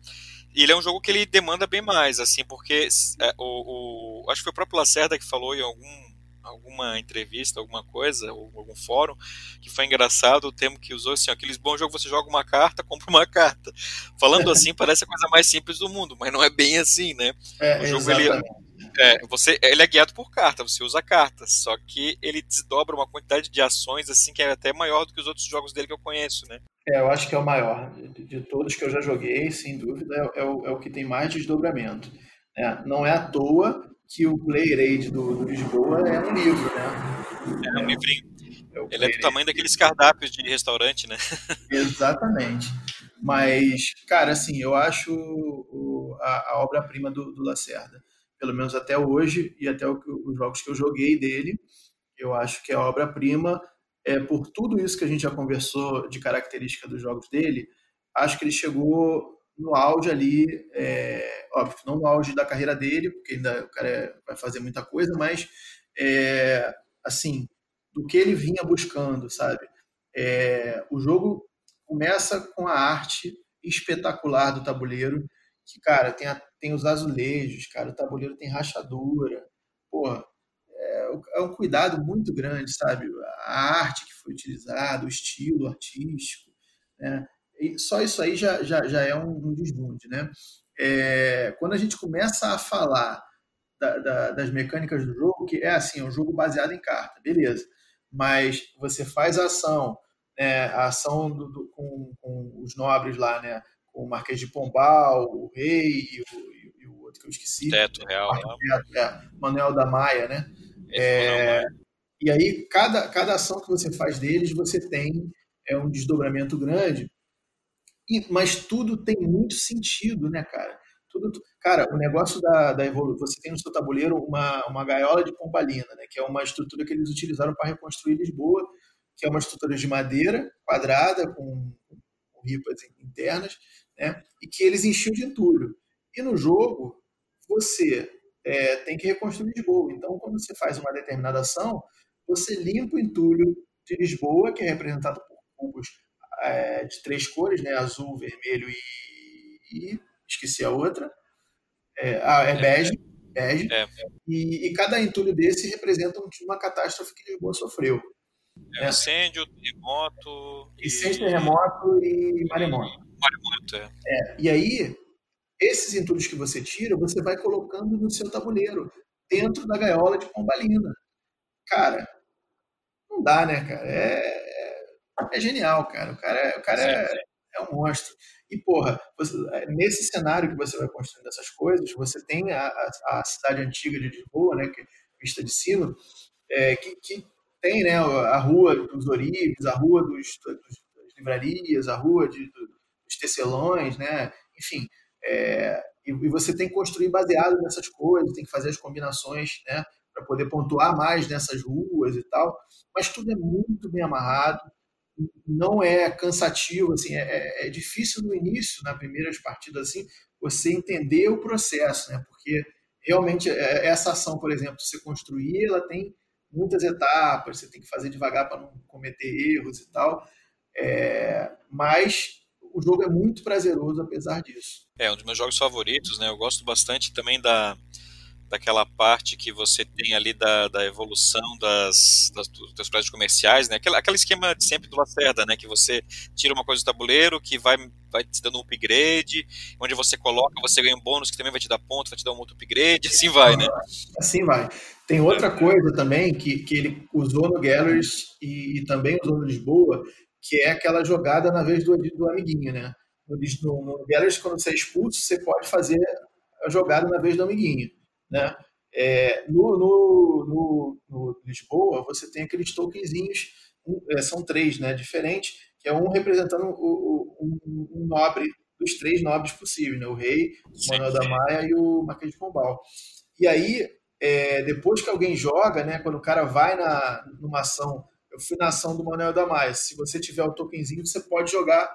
E ele é um jogo que ele demanda bem mais, assim, porque é, o, o, acho que foi o próprio Lacerda que falou em algum alguma entrevista, alguma coisa, ou algum fórum, que foi engraçado o termo que usou assim, aqueles bons jogos você joga uma carta, compra uma carta. Falando assim, parece a coisa mais simples do mundo, mas não é bem assim, né? É, o jogo ele, é, você, ele é guiado por carta, você usa cartas, só que ele desdobra uma quantidade de ações assim que é até maior do que os outros jogos dele que eu conheço, né? É, eu acho que é o maior. De, de todos que eu já joguei, sem dúvida, é, é, o, é o que tem mais desdobramento. É, não é à toa que o Player Aid do, do Lisboa é um livro, né? É um livrinho. É ele é do tamanho daqueles cardápios de restaurante, né? Exatamente. Mas, cara, assim, eu acho a, a obra-prima do, do Lacerda pelo menos até hoje, e até os jogos que eu joguei dele, eu acho que é obra-prima. É, por tudo isso que a gente já conversou de característica dos jogos dele, acho que ele chegou no auge ali, é, óbvio, não no auge da carreira dele, porque ainda o cara é, vai fazer muita coisa, mas é, assim, do que ele vinha buscando, sabe? É, o jogo começa com a arte espetacular do tabuleiro, que, cara, tem, a, tem os azulejos, cara, o tabuleiro tem rachadura, porra, é, é um cuidado muito grande, sabe? A arte que foi utilizada, o estilo artístico, né? E só isso aí já, já, já é um, um desbunde, né? É, quando a gente começa a falar da, da, das mecânicas do jogo, que é assim, é um jogo baseado em carta, beleza. Mas você faz a ação, né, a ação do, do, com, com, os nobres lá, né? O Marquês de Pombal, o Rei e o, e o outro que eu esqueci. Teto Real. Teto, é, Manuel da Maia, né? É, e aí, cada, cada ação que você faz deles, você tem é um desdobramento grande, e, mas tudo tem muito sentido, né, cara? Tudo, cara, o negócio da, da evolução, você tem no seu tabuleiro uma, uma gaiola de pombalina, né, que é uma estrutura que eles utilizaram para reconstruir Lisboa, que é uma estrutura de madeira quadrada com ripas internas, né? E que eles enchiam de entulho. E no jogo, você é, tem que reconstruir Lisboa. Então, quando você faz uma determinada ação, você limpa o entulho de Lisboa, que é representado por cubos é, de três cores, né? azul, vermelho e, e esqueci a outra. É, ah, é bege. bege. É. E, e, cada entulho desse representa uma catástrofe que Lisboa sofreu. É, né? Incêndio, terremoto. Incêndio, terremoto e maremoto. Maremoto, é. é. E aí, esses entulhos que você tira, você vai colocando no seu tabuleiro, dentro da gaiola de pombalina. Cara, não dá, né, cara? É, é, é genial, cara. O cara, é, o cara é, é um monstro. E, porra, você, nesse cenário que você vai construindo essas coisas, você tem a, a, a cidade antiga de Lisboa, né, que, vista de cima, é, que, que, tem né, a rua dos Orives, a rua dos, dos, das livrarias, a rua de, dos tecelões, né? enfim. É, e, e, você tem que construir baseado nessas coisas, tem que fazer as combinações né, para poder pontuar mais nessas ruas e tal. Mas tudo é muito bem amarrado, não é cansativo, assim, é, é, difícil no início, nas primeiras partidas, assim, você entender o processo, né? Porque realmente é, essa ação, por exemplo, você construir, ela tem muitas etapas, você tem que fazer devagar para não cometer erros e tal. É, mas o jogo é muito prazeroso apesar disso. É um dos meus jogos favoritos, né? Eu gosto bastante também da daquela parte que você tem ali da, da evolução das, das, dos prédios comerciais, né? Aquela, aquele esquema de sempre do Lacerda, né? Que você tira uma coisa do tabuleiro, que vai, vai te dando um upgrade, onde você coloca, você ganha um bônus que também vai te dar ponto, vai te dar um outro upgrade, assim vai, né? Assim vai. Tem outra coisa também que, que ele usou no Galleries e, e também usou no Lisboa, que é aquela jogada na vez do, do amiguinho, né? No, no, Galleries, quando você é expulso, você pode fazer a jogada na vez do amiguinho. Né? É, no, no, no, Lisboa, você tem aqueles tokenzinhos, é, são três, né, diferentes, que é um representando o, o, um, um, nobre, dos três nobres possíveis, né, o rei, o Manuel da Maia e o Marquês de Pombal. E aí, é, depois que alguém joga, né, quando o cara vai na, numa ação, eu fui na ação do Manuel da Maia, se você tiver o tokenzinho, você pode jogar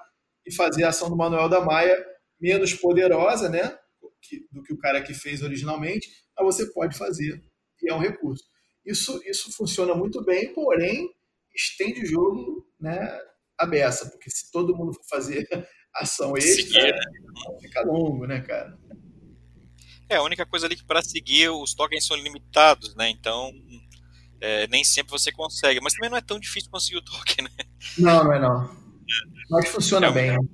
e fazer a ação do Manuel da Maia menos poderosa, né, do que o cara que fez originalmente, mas você pode fazer e é um recurso. Isso, isso funciona muito bem, porém estende o jogo né, a beça, porque se todo mundo for fazer ação extra, né? fica longo, né, cara? É, a única coisa ali que para seguir os tokens são limitados, né? Então é, nem sempre você consegue, mas também não é tão difícil conseguir o token, né? Não, não é não. Mas funciona é, bem.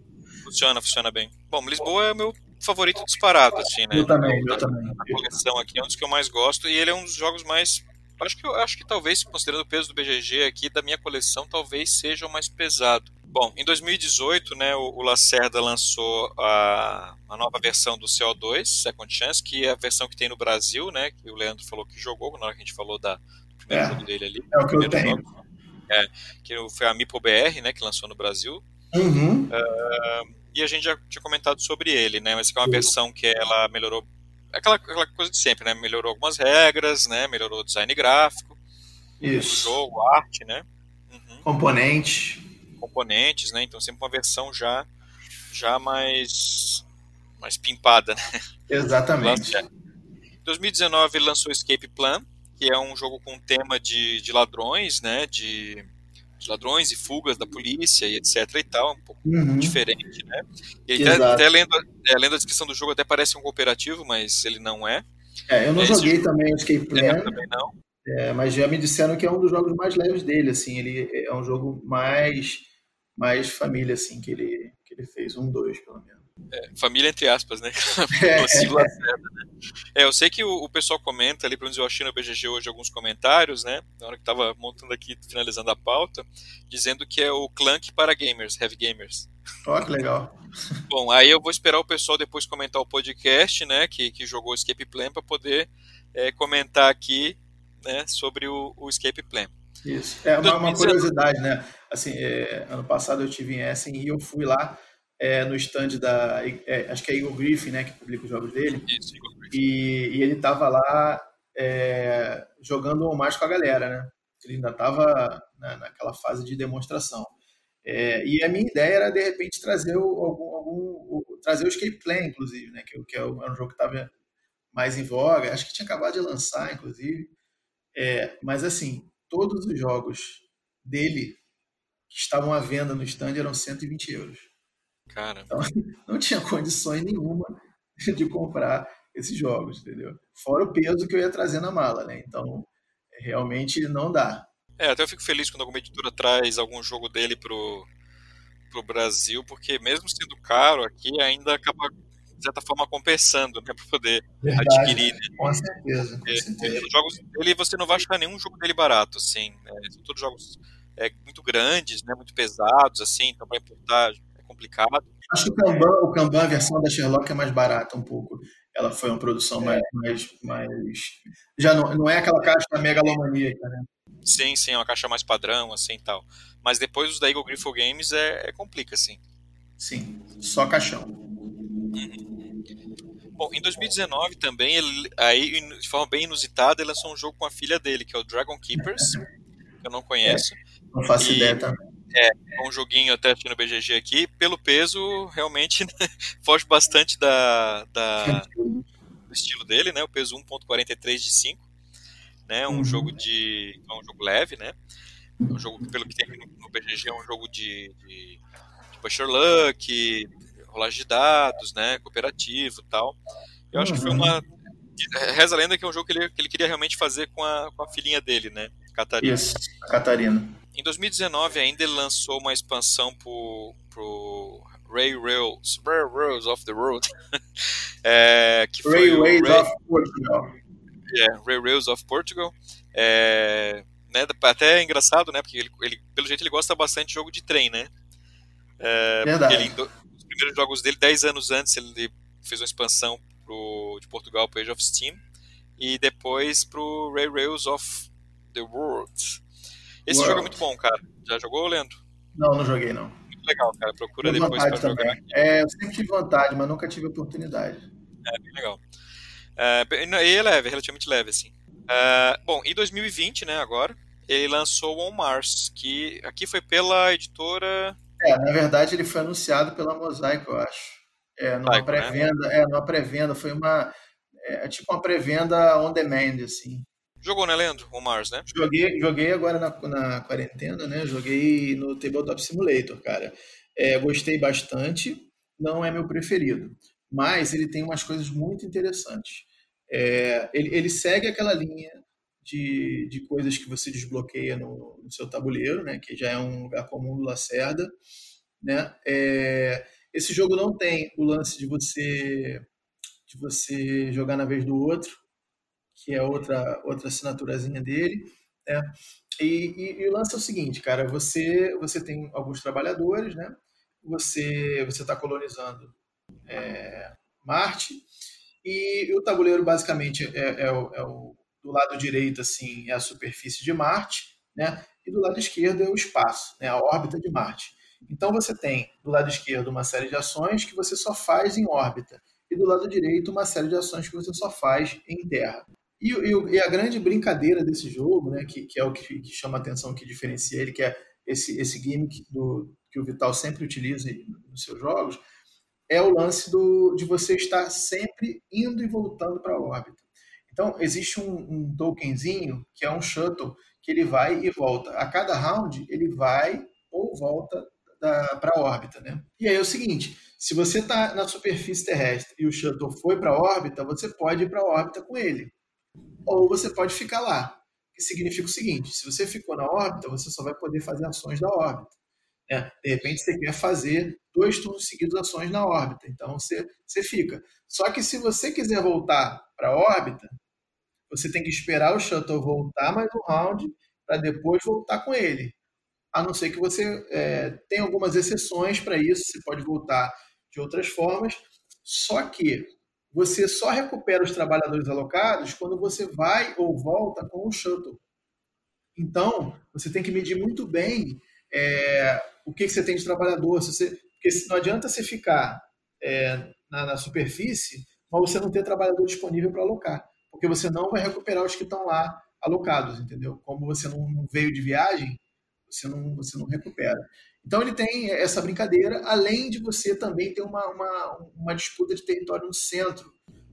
Funciona, funciona bem. Bom, Lisboa é o meu favorito disparado, assim, né? Eu também, eu também. A coleção aqui é um dos que eu mais gosto e ele é um dos jogos mais. Acho que, acho que talvez, considerando o peso do BGG aqui, da minha coleção, talvez seja o mais pesado. Bom, em 2018, né, o, o Lacerda lançou a, a nova versão do CO2, Second Chance, que é a versão que tem no Brasil, né, que o Leandro falou que jogou na hora que a gente falou da, primeiro é, jogo dele ali. É o que eu tenho. Jogo, é, que foi a Mipo BR, né, que lançou no Brasil. Uhum. Uh, e a gente já tinha comentado sobre ele, né? Mas que é uma versão que ela melhorou aquela, aquela coisa de sempre, né? Melhorou algumas regras, né? Melhorou o design gráfico, Isso. o jogo, arte, né? Uhum. Componentes. Componentes, né? Então sempre uma versão já já mais mais pimpada, né? Exatamente. Em 2019 ele lançou Escape Plan, que é um jogo com tema de, de ladrões, né? De de ladrões e fugas da polícia e etc e tal, um pouco uhum. diferente, né? E até, até lendo, é, lendo, a descrição do jogo até parece um cooperativo, mas ele não é. É, eu não é, joguei também o Escape Plan. É, também não. É, mas já me disseram que é um dos jogos mais leves dele, assim, ele é um jogo mais mais família, assim, que ele, que ele fez, um, dois, pelo menos. É, família entre aspas, né? É, né? é, eu sei que o, o, pessoal comenta ali, pelo menos eu achei no BGG hoje alguns comentários, né? Na hora que tava montando aqui, finalizando a pauta, dizendo que é o Clank para gamers, heavy gamers. Ó, oh, que legal. Bom, aí eu vou esperar o pessoal depois comentar o podcast, né? Que, que jogou Escape Plan para poder é, comentar aqui, né? Sobre o, o Escape Plan. Isso. É uma, uma curiosidade, né? Assim, é, ano passado eu tive em Essen e eu fui lá é, no stand da. É, acho que é Igor Griffin, né, que publica os jogos dele. Isso, Igor Griffin. E, e ele estava lá é, jogando mais com a galera, né? Ele ainda estava na, naquela fase de demonstração. É, e a minha ideia era, de repente, trazer o, algum, algum o, trazer o Escape Plan, inclusive, né? Que, que é, um, é um jogo que estava mais em voga. Acho que tinha acabado de lançar, inclusive. É, mas, assim, todos os jogos dele que estavam à venda no stand eram 120 euros. Cara. Então, não tinha condições nenhuma de comprar esses jogos, entendeu? Fora o peso que eu ia trazer na mala, né? Então, realmente não dá. É, até eu fico feliz quando alguma editora traz algum jogo dele pro, pro Brasil, porque mesmo sendo caro aqui, ainda acaba, de certa forma, compensando, né, para poder Verdade, adquirir. Né? Com certeza, com é, certeza. É, jogos dele, você não vai achar nenhum jogo dele barato, assim, né? são todos jogos é, muito grandes, né, muito pesados, assim, então para importar complicado. Acho que o Kanban, o Kanban, a versão da Sherlock é mais barata um pouco. Ela foi uma produção mais, mais, mais... Já não, não é aquela caixa megalomaníaca, né? Sim, sim, é uma caixa mais padrão, assim tal. Mas depois os da Eagle Griffo Games é, é complica, assim. Sim, só caixão. Uhum. Bom, em 2019 também, ele, aí, de forma bem inusitada, ele lançou um jogo com a filha dele, que é o Dragon Keepers, que eu não conheço. É, não faço e, ideia também. É, é um joguinho até aqui no BGG aqui. Pelo peso, realmente foge bastante da, da, do estilo dele, né? O peso 1.43 de 5 né? Um uhum. jogo de. É um jogo leve, né? É um jogo que, pelo que tem no, no BGG, é um jogo de, de, de pusher luck, rolagem de dados, né? Cooperativo e tal. Eu acho que foi uma. Reza a lenda que é um jogo que ele, que ele queria realmente fazer com a, com a filhinha dele, né? Catarina. Isso, Catarina. Em 2019 ainda ele lançou uma expansão pro, pro Ray Rails, Ray Rails of the Road. é, que Ray Rails Ray... of Portugal é, Rails of Portugal. É, né, até é engraçado, né? Porque ele, ele, pelo jeito ele gosta bastante de jogo de trem, né? É, Verdade. Ele, os primeiros jogos dele, 10 anos antes, ele fez uma expansão pro, de Portugal para Age of Steam e depois pro Ray Rails of the World. Esse World. jogo é muito bom, cara. Já jogou, Leandro? Não, não joguei não. Muito legal, cara. Procura depois pra também. jogar. É, eu sempre tive vontade, mas nunca tive oportunidade. É, bem legal. Uh, e é leve, relativamente leve, assim. Uh, bom, em 2020, né, agora, ele lançou On Mars, que aqui foi pela editora... É, na verdade ele foi anunciado pela Mosaico, eu acho. É, numa né? pré-venda, né? é, numa pré-venda, foi uma... É, tipo uma pré-venda on demand, assim. Jogou, né, Leandro? On Mars, né? Joguei, joguei agora na, na quarentena, né? Joguei no Tabletop Simulator, cara. É, gostei bastante, não é meu preferido mas ele tem umas coisas muito interessantes. É, ele, ele, segue aquela linha de, de coisas que você desbloqueia no, no, seu tabuleiro, né, que já é um lugar comum do Lacerda. Né? É, esse jogo não tem o lance de você de você jogar na vez do outro, que é outra outra assinaturazinha dele. Né? E, e, e, o lance é o seguinte, cara, você você tem alguns trabalhadores, né? Você está colonizando é, Marte. E, e, o tabuleiro basicamente é, é, o, é, o, do lado direito assim é a superfície de Marte, né? E do lado esquerdo é o espaço, né? A órbita de Marte. Então você tem do lado esquerdo uma série de ações que você só faz em órbita e do lado direito uma série de ações que você só faz em Terra. E, e, e a grande brincadeira desse jogo, né, que, que é o que, que, chama a atenção, que diferencia ele, que é esse, esse gimmick do, que o Vital sempre utiliza nos seus jogos, é o lance do, de você estar sempre indo e voltando para a órbita. Então, existe um, um, tokenzinho que é um shuttle que ele vai e volta. A cada round, ele vai ou volta para a órbita. Né? E aí é o seguinte: se você está na superfície terrestre e o shuttle foi para a órbita, você pode ir para a órbita com ele. Ou você pode ficar lá. Que significa o seguinte: se você ficou na órbita, você só vai poder fazer ações da órbita. Né? De repente, você quer fazer dois turnos seguidos ações na órbita. Então você, você fica. Só que se você quiser voltar para a órbita, você tem que esperar o shuttle voltar mais um round para depois voltar com ele. A não ser que você é, tenha algumas exceções para isso, você pode voltar de outras formas. Só que você só recupera os trabalhadores alocados quando você vai ou volta com o shuttle. Então, você tem que medir muito bem é, o que, que, você tem de trabalhador. Se você, porque não adianta você ficar é, na, na, superfície, mas você não ter trabalhador disponível para alocar, porque você não vai recuperar os que estão lá alocados, entendeu? Como você não, veio de viagem, você não, você não recupera. Então ele tem essa brincadeira, além de você também ter uma, uma, uma disputa de território no centro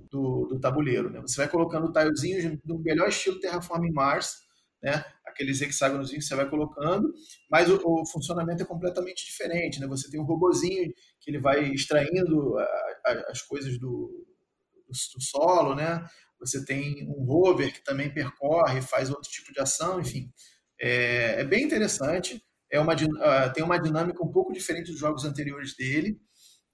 do, do tabuleiro. Né? Você vai colocando tilezinhos do melhor estilo Terraforming Mars, né? aqueles hexágonos que você vai colocando, mas o, o, funcionamento é completamente diferente. Né? Você tem um robozinho que ele vai extraindo a, a, as coisas do, do, do, solo, né? você tem um rover que também percorre, faz outro tipo de ação, enfim. É, é bem interessante é uma, uh, tem uma dinâmica um pouco diferente dos jogos anteriores dele.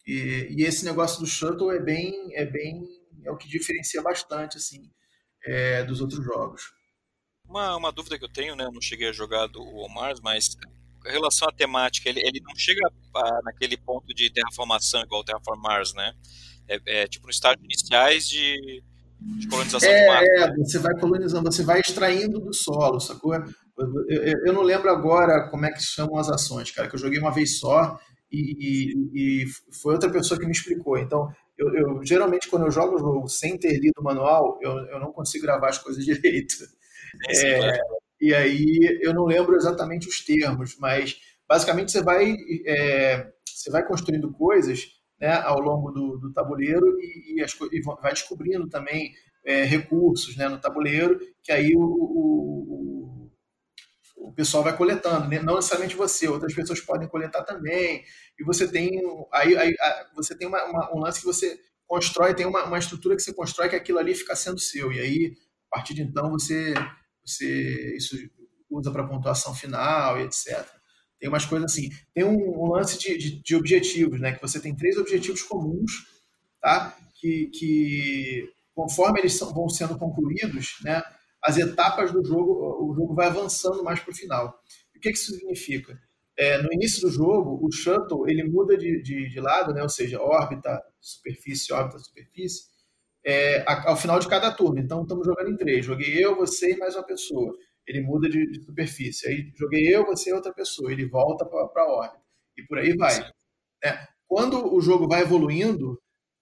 E, e, esse negócio do shuttle é bem, é bem, é o que diferencia bastante assim é, dos outros jogos. Uma, uma dúvida que eu tenho, né? Eu não cheguei a jogar do Mars, mas em relação à temática, ele, ele não chega a, naquele ponto de terraformação igual o Terraform Mars, né? É, é tipo no estágio iniciais de, de colonização é, de Marte. É, você vai colonizando, você vai extraindo do solo, sacou? Eu, eu, não lembro agora como é que chamam as ações, cara, que eu joguei uma vez só e, e, e foi outra pessoa que me explicou. Então, eu, eu, geralmente, quando eu jogo o jogo sem ter lido o manual, eu, eu não consigo gravar as coisas direito. É, e aí eu não lembro exatamente os termos, mas basicamente você vai, é, você vai construindo coisas né, ao longo do, do tabuleiro e, e, as, e, vai descobrindo também é, recursos né, no tabuleiro, que aí o, o o pessoal vai coletando, né? não necessariamente você, outras pessoas podem coletar também. E você tem aí, aí você tem uma, uma, um lance que você constrói, tem uma, uma estrutura que você constrói que aquilo ali fica sendo seu. E aí, a partir de então, você, você isso usa para pontuação final e etc. Tem umas coisas assim. Tem um, um lance de, de, de, objetivos, né? Que você tem três objetivos comuns, tá? Que, que conforme eles são, vão sendo concluídos, né? As etapas do jogo, o jogo vai avançando mais para o final. O que, que isso significa? É, no início do jogo, o shuttle ele muda de, de, de, lado, né? ou seja, órbita, superfície, órbita, superfície, é, ao final de cada turno. Então, estamos jogando em três. Joguei eu, você e mais uma pessoa. Ele muda de, de superfície. Aí, joguei eu, você e outra pessoa. Ele volta para a órbita. E por aí vai. É, quando o jogo vai evoluindo,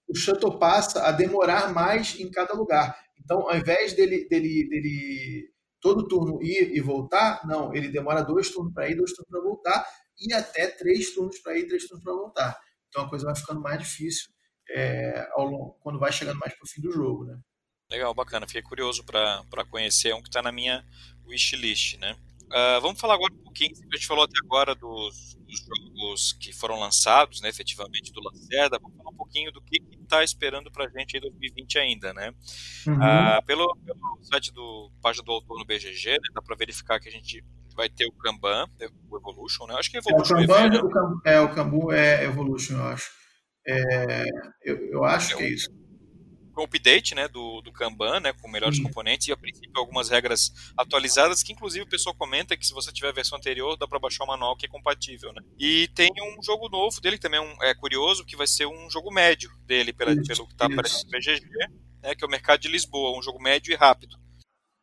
o shuttle passa a demorar mais em cada lugar. Então, ao invés dele, dele, dele todo turno ir e voltar, não, ele demora dois turnos para ir, dois turnos para voltar, e até três turnos para ir, três turnos para voltar. Então a coisa vai ficando mais difícil é, longo, quando vai chegando mais para o fim do jogo, né? Legal, bacana. Fiquei curioso para conhecer um que está na minha wishlist, né? Uh, vamos falar agora um pouquinho, a gente falou até agora dos, dos jogos que foram lançados, né, efetivamente, do Lacerda, vamos falar um pouquinho do que está esperando para a gente em 2020 ainda, né? Uhum. Uh, pelo, pelo, site do página do autor no BGG, né, dá para verificar que a gente vai ter o Kanban, o Evolution, né? Acho que é Evolution. É, o Kanban, o Kambu, é, o é Evolution, eu acho. É, eu, eu acho é, que é isso o update né, do, do Kanban, né, com melhores componentes e a princípio algumas regras atualizadas que inclusive o pessoal comenta que se você tiver a versão anterior dá para baixar o manual que é compatível. Né? E tem um jogo novo dele que também é, um, é curioso, que vai ser um jogo médio dele, pela, isso, pelo que está aparecendo no BGG, né, que é o Mercado de Lisboa, um jogo médio e rápido.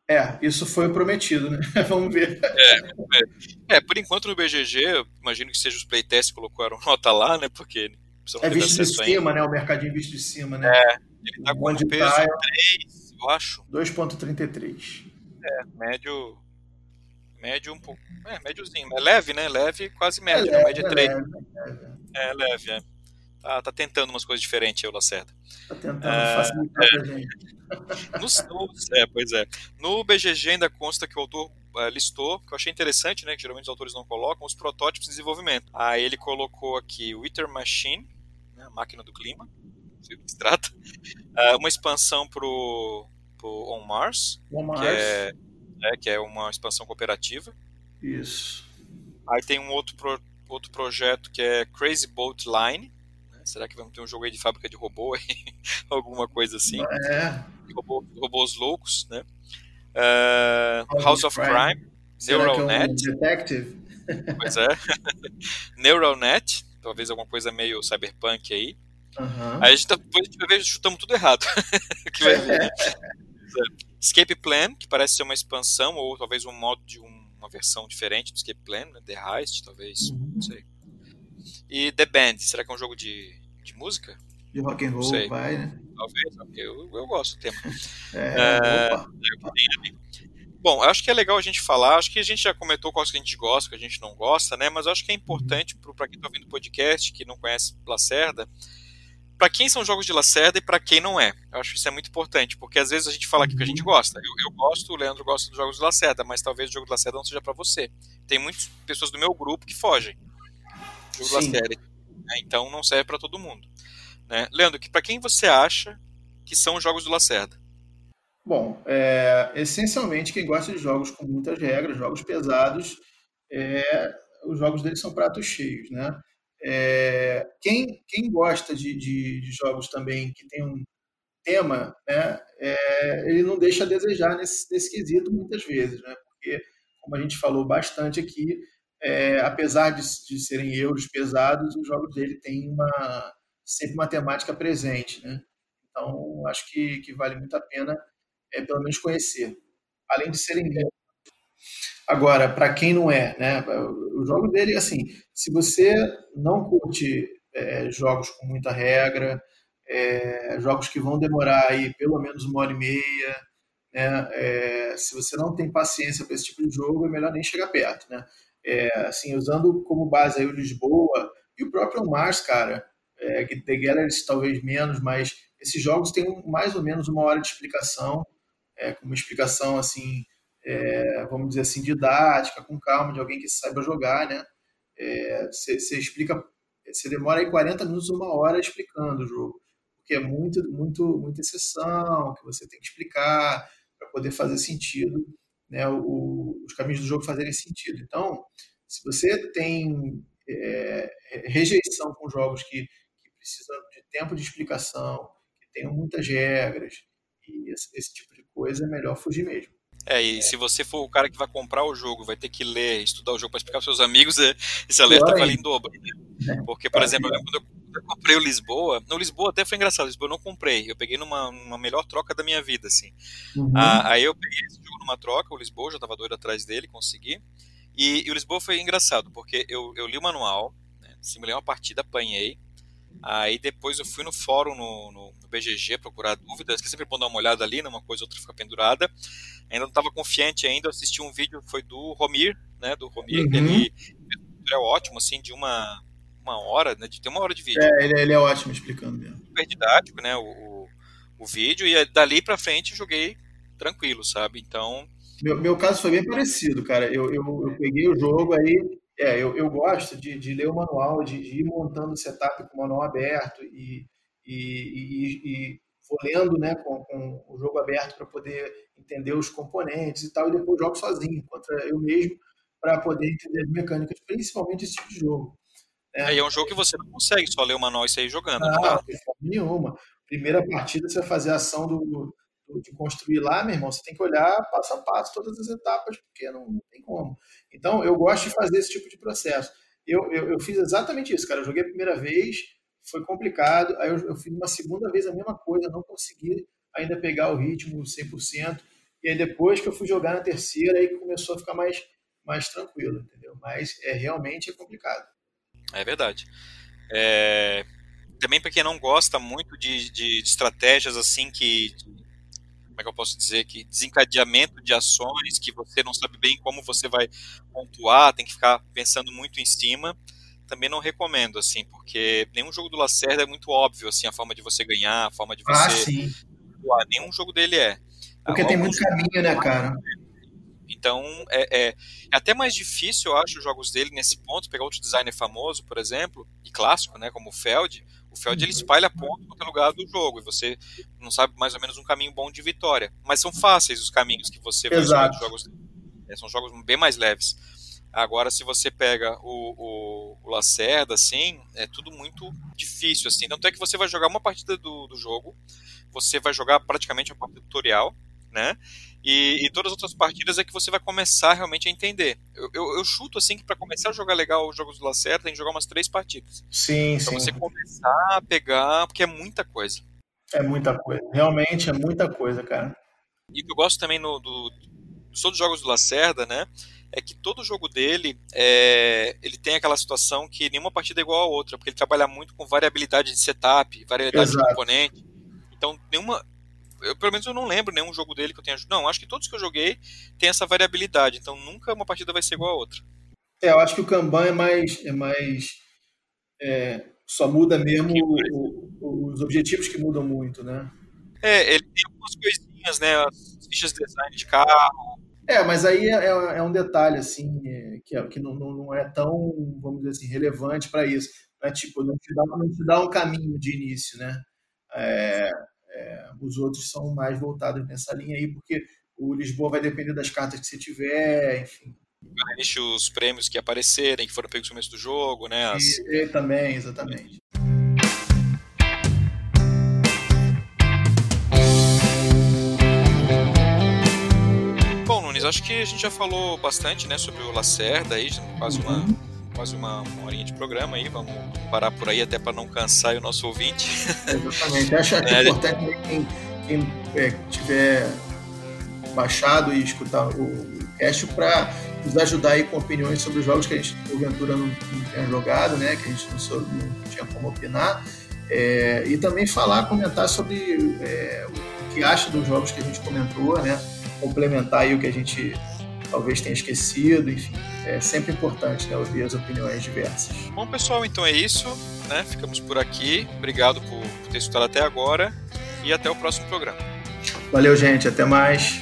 É, isso foi prometido, né? vamos ver. É, é, por enquanto no BGG, imagino que seja os playtests que colocaram nota lá, né? Porque é visto de cima, ainda. né? O mercadinho visto de cima, né? É, ele tá com um peso 3, eu acho. 2.33. É, médio. Médio um pouco. É, médiozinho. É leve, né? Leve, quase médio. É leve, média é 3. Leve, é leve. É leve, é. Tá, tá tentando umas coisas diferentes aí, o Lacerda. Tá tentando é, facilitar é. pra gente. No, é, pois é. No BGG ainda consta que o autor uh, listou, que eu achei interessante, né? Que geralmente os autores não colocam, os protótipos de desenvolvimento. Aí ele colocou aqui Wither Machine, né, máquina do clima, sei do que se trata. Uh, uma expansão pro, pro On Mars, On Mars. Que, é, é, que é uma expansão cooperativa. Isso. Aí tem um outro, pro, outro projeto que é Crazy Boat Line, Será que vamos ter um jogo aí de fábrica de robô? Alguma coisa assim. É. Robô, robôs loucos, né? Uh, House of Crime, Crime Neural é um. Detective? Pois é. Neural Net, talvez alguma coisa meio cyberpunk aí. Uhum. Aí a gente, tá, depois a gente vai ver, chutamos tudo errado. que vai ver, né? Escape Plan, que parece ser uma expansão, ou talvez um modo de um, uma versão diferente do Escape Plan, né? The Heist, talvez, uhum. não sei. E The Band, será que é um jogo de, de música? De rock and roll, vai, né? Talvez, eu, eu gosto do tema. É, uh, Bom, acho que é legal a gente falar, acho que a gente já comentou quais que a gente gosta, que a gente não gosta, né? Mas acho que é importante para quem está ouvindo o podcast, que não conhece Lacerda, para quem são jogos de Lacerda e para quem não é. Eu acho que isso é muito importante, porque às vezes a gente fala aqui que a gente uhum. gosta. Eu, eu gosto, o Leandro gosta dos jogos de Lacerda, mas talvez o jogo de Lacerda não seja para você. Tem muitas pessoas do meu grupo que fogem. O jogo Sim. de Lacerda. Né? Então não serve para todo mundo. Né? Leandro, que para quem você acha que são os jogos do Lacerda? Bom, é, essencialmente quem gosta de jogos com muitas regras, jogos pesados, é, os jogos deles são pratos cheios, né? É, quem, quem gosta de, de, de, jogos também que tem um tema, né, é, ele não deixa a desejar nesse, nesse quesito muitas vezes, né? Porque, como a gente falou bastante aqui, é, apesar de, de serem euros pesados, os jogos dele têm uma, sempre uma temática presente, né? Então, acho que, que vale muito a pena é, pelo menos conhecer, além de serem Agora, para quem não é, né, o jogo dele, assim, se você não curte é, jogos com muita regra, é, jogos que vão demorar aí pelo menos uma hora e meia, né, é, se você não tem paciência para esse tipo de jogo, é melhor nem chegar perto, né? É, assim, usando como base aí o Lisboa e o próprio Mars, cara, é, que The Galleries talvez menos, mas esses jogos têm mais ou menos uma hora de explicação, é, com uma explicação assim, é, vamos dizer assim, didática, com calma, de alguém que saiba jogar, né? Você é, explica, você demora aí 40 minutos, uma hora explicando o jogo, porque é muito, muito, muita exceção que você tem que explicar para poder fazer sentido, né? O, os caminhos do jogo fazerem sentido. Então, se você tem é, rejeição com jogos que, que precisam de tempo de explicação, que tenham muitas regras, e esse, esse tipo de coisa é melhor fugir mesmo. É, e se você for o cara que vai comprar o jogo, vai ter que ler, estudar o jogo para explicar para seus amigos, é, esse alerta vale em dobro. Né? Porque, por exemplo, eu quando eu comprei o Lisboa, no Lisboa até foi engraçado, Lisboa eu não comprei, eu peguei numa, numa melhor troca da minha vida, assim. Uhum. Ah, aí eu peguei esse jogo numa troca, o Lisboa, já estava doido atrás dele, consegui. E, e, o Lisboa foi engraçado, porque eu, eu li o manual, né, simulei uma partida, apanhei, Aí depois eu fui no fórum no, no, no BGG procurar dúvidas, que é sempre bom dar uma olhada ali, numa coisa ou outra fica pendurada. Ainda não estava confiante ainda, eu assisti um vídeo, foi do Romir, né, do Romir, uhum. ele é ótimo, assim, de uma, uma hora, né, de ter uma hora de vídeo. É, ele, ele é ótimo explicando mesmo. Super didático, né, o, o, o vídeo, e dali pra frente joguei tranquilo, sabe, então... Meu, meu caso foi bem parecido, cara, eu, eu, eu peguei o jogo aí é, eu, eu gosto de, de ler o manual, de, de ir montando o setup com o manual aberto e, e, e, e vou lendo né, com, com o jogo aberto para poder entender os componentes e tal, e depois jogo sozinho, contra eu mesmo, para poder entender as mecânicas, principalmente esse tipo de jogo. É, é um jogo que você não consegue só ler o manual e sair jogando. Não, não forma nenhuma. Primeira partida, você vai fazer a ação do, de construir lá, meu irmão, você tem que olhar passo a passo todas as etapas, porque não, não tem como. Então, eu gosto de fazer esse tipo de processo. Eu, eu, eu, fiz exatamente isso, cara. Eu joguei a primeira vez, foi complicado, aí eu, eu, fiz uma segunda vez a mesma coisa, não consegui ainda pegar o ritmo 100%, e aí depois que eu fui jogar na terceira, aí começou a ficar mais, mais tranquilo, entendeu? Mas é realmente é complicado. É verdade. É, também para quem não gosta muito de, de, de estratégias assim que como é que eu posso dizer, que desencadeamento de ações que você não sabe bem como você vai pontuar, tem que ficar pensando muito em cima, também não recomendo, assim, porque nenhum jogo do Lacerda é muito óbvio, assim, a forma de você ganhar, a forma de ah, você ah, sim. nenhum jogo dele é. Porque tem muito caminho, né, cara? Então, é, é, é, até mais difícil, eu acho, os jogos dele nesse ponto, pegar outro designer famoso, por exemplo, e clássico, né, como o Feld, o Feld ele espalha ponto qualquer lugar do jogo e você não sabe mais ou menos um caminho bom de vitória. Mas são fáceis os caminhos que você vai jogar dos jogos. É, são jogos bem mais leves. Agora, se você pega o, o, o, Lacerda, assim, é tudo muito difícil, assim. Tanto é que você vai jogar uma partida do, do jogo, você vai jogar praticamente a parte tutorial, né? E, e, todas as outras partidas é que você vai começar realmente a entender. Eu, eu, eu chuto assim que para começar a jogar legal os jogos do Lacerda tem que jogar umas três partidas. Sim, pra sim. você começar a pegar, porque é muita coisa. É muita coisa. Realmente é muita coisa, cara. E o que eu gosto também no, do, de todos os jogos do Lacerda, né? É que todo jogo dele é, ele tem aquela situação que nenhuma partida é igual a outra, porque ele trabalha muito com variabilidade de setup, variabilidade Exato. de componente. Então, nenhuma, eu, pelo menos eu não lembro nenhum jogo dele que eu tenha. Não, acho que todos que eu joguei tem essa variabilidade, então nunca uma partida vai ser igual a outra. É, eu acho que o Kanban é mais. É mais é, só muda mesmo o, o, os objetivos que mudam muito, né? É, ele tem algumas coisinhas, né? As fichas de design de carro. É, mas aí é, é, é um detalhe, assim, é, que, é, que não, não, é tão, vamos dizer assim, relevante para isso. É tipo, não te, dá, não te dá um caminho de início, né? É, é, os outros são mais voltados nessa linha aí, porque o Lisboa vai depender das cartas que você tiver, enfim. Os prêmios que aparecerem, que foram pegos no começo do jogo, né? As... E, e também, exatamente. Bom, Nunes, acho que a gente já falou bastante, né, sobre o Lacerda aí, quase uma uhum quase uma, uma horinha de programa aí, vamos parar por aí até para não cansar o nosso ouvinte. Exatamente. Acho, acho é, importante quem, quem é, tiver baixado e escutar o cast para nos ajudar aí com opiniões sobre os jogos que a gente, porventura, não, não tenha jogado, né? Que a gente não, soube, não tinha como opinar. É, e também falar, comentar sobre é, o que acha dos jogos que a gente comentou, né? Complementar aí o que a gente talvez tenha esquecido, enfim. É sempre importante né, ouvir as opiniões diversas. Bom, pessoal, então é isso. Né? Ficamos por aqui. Obrigado por ter escutado até agora e até o próximo programa. Valeu, gente. Até mais.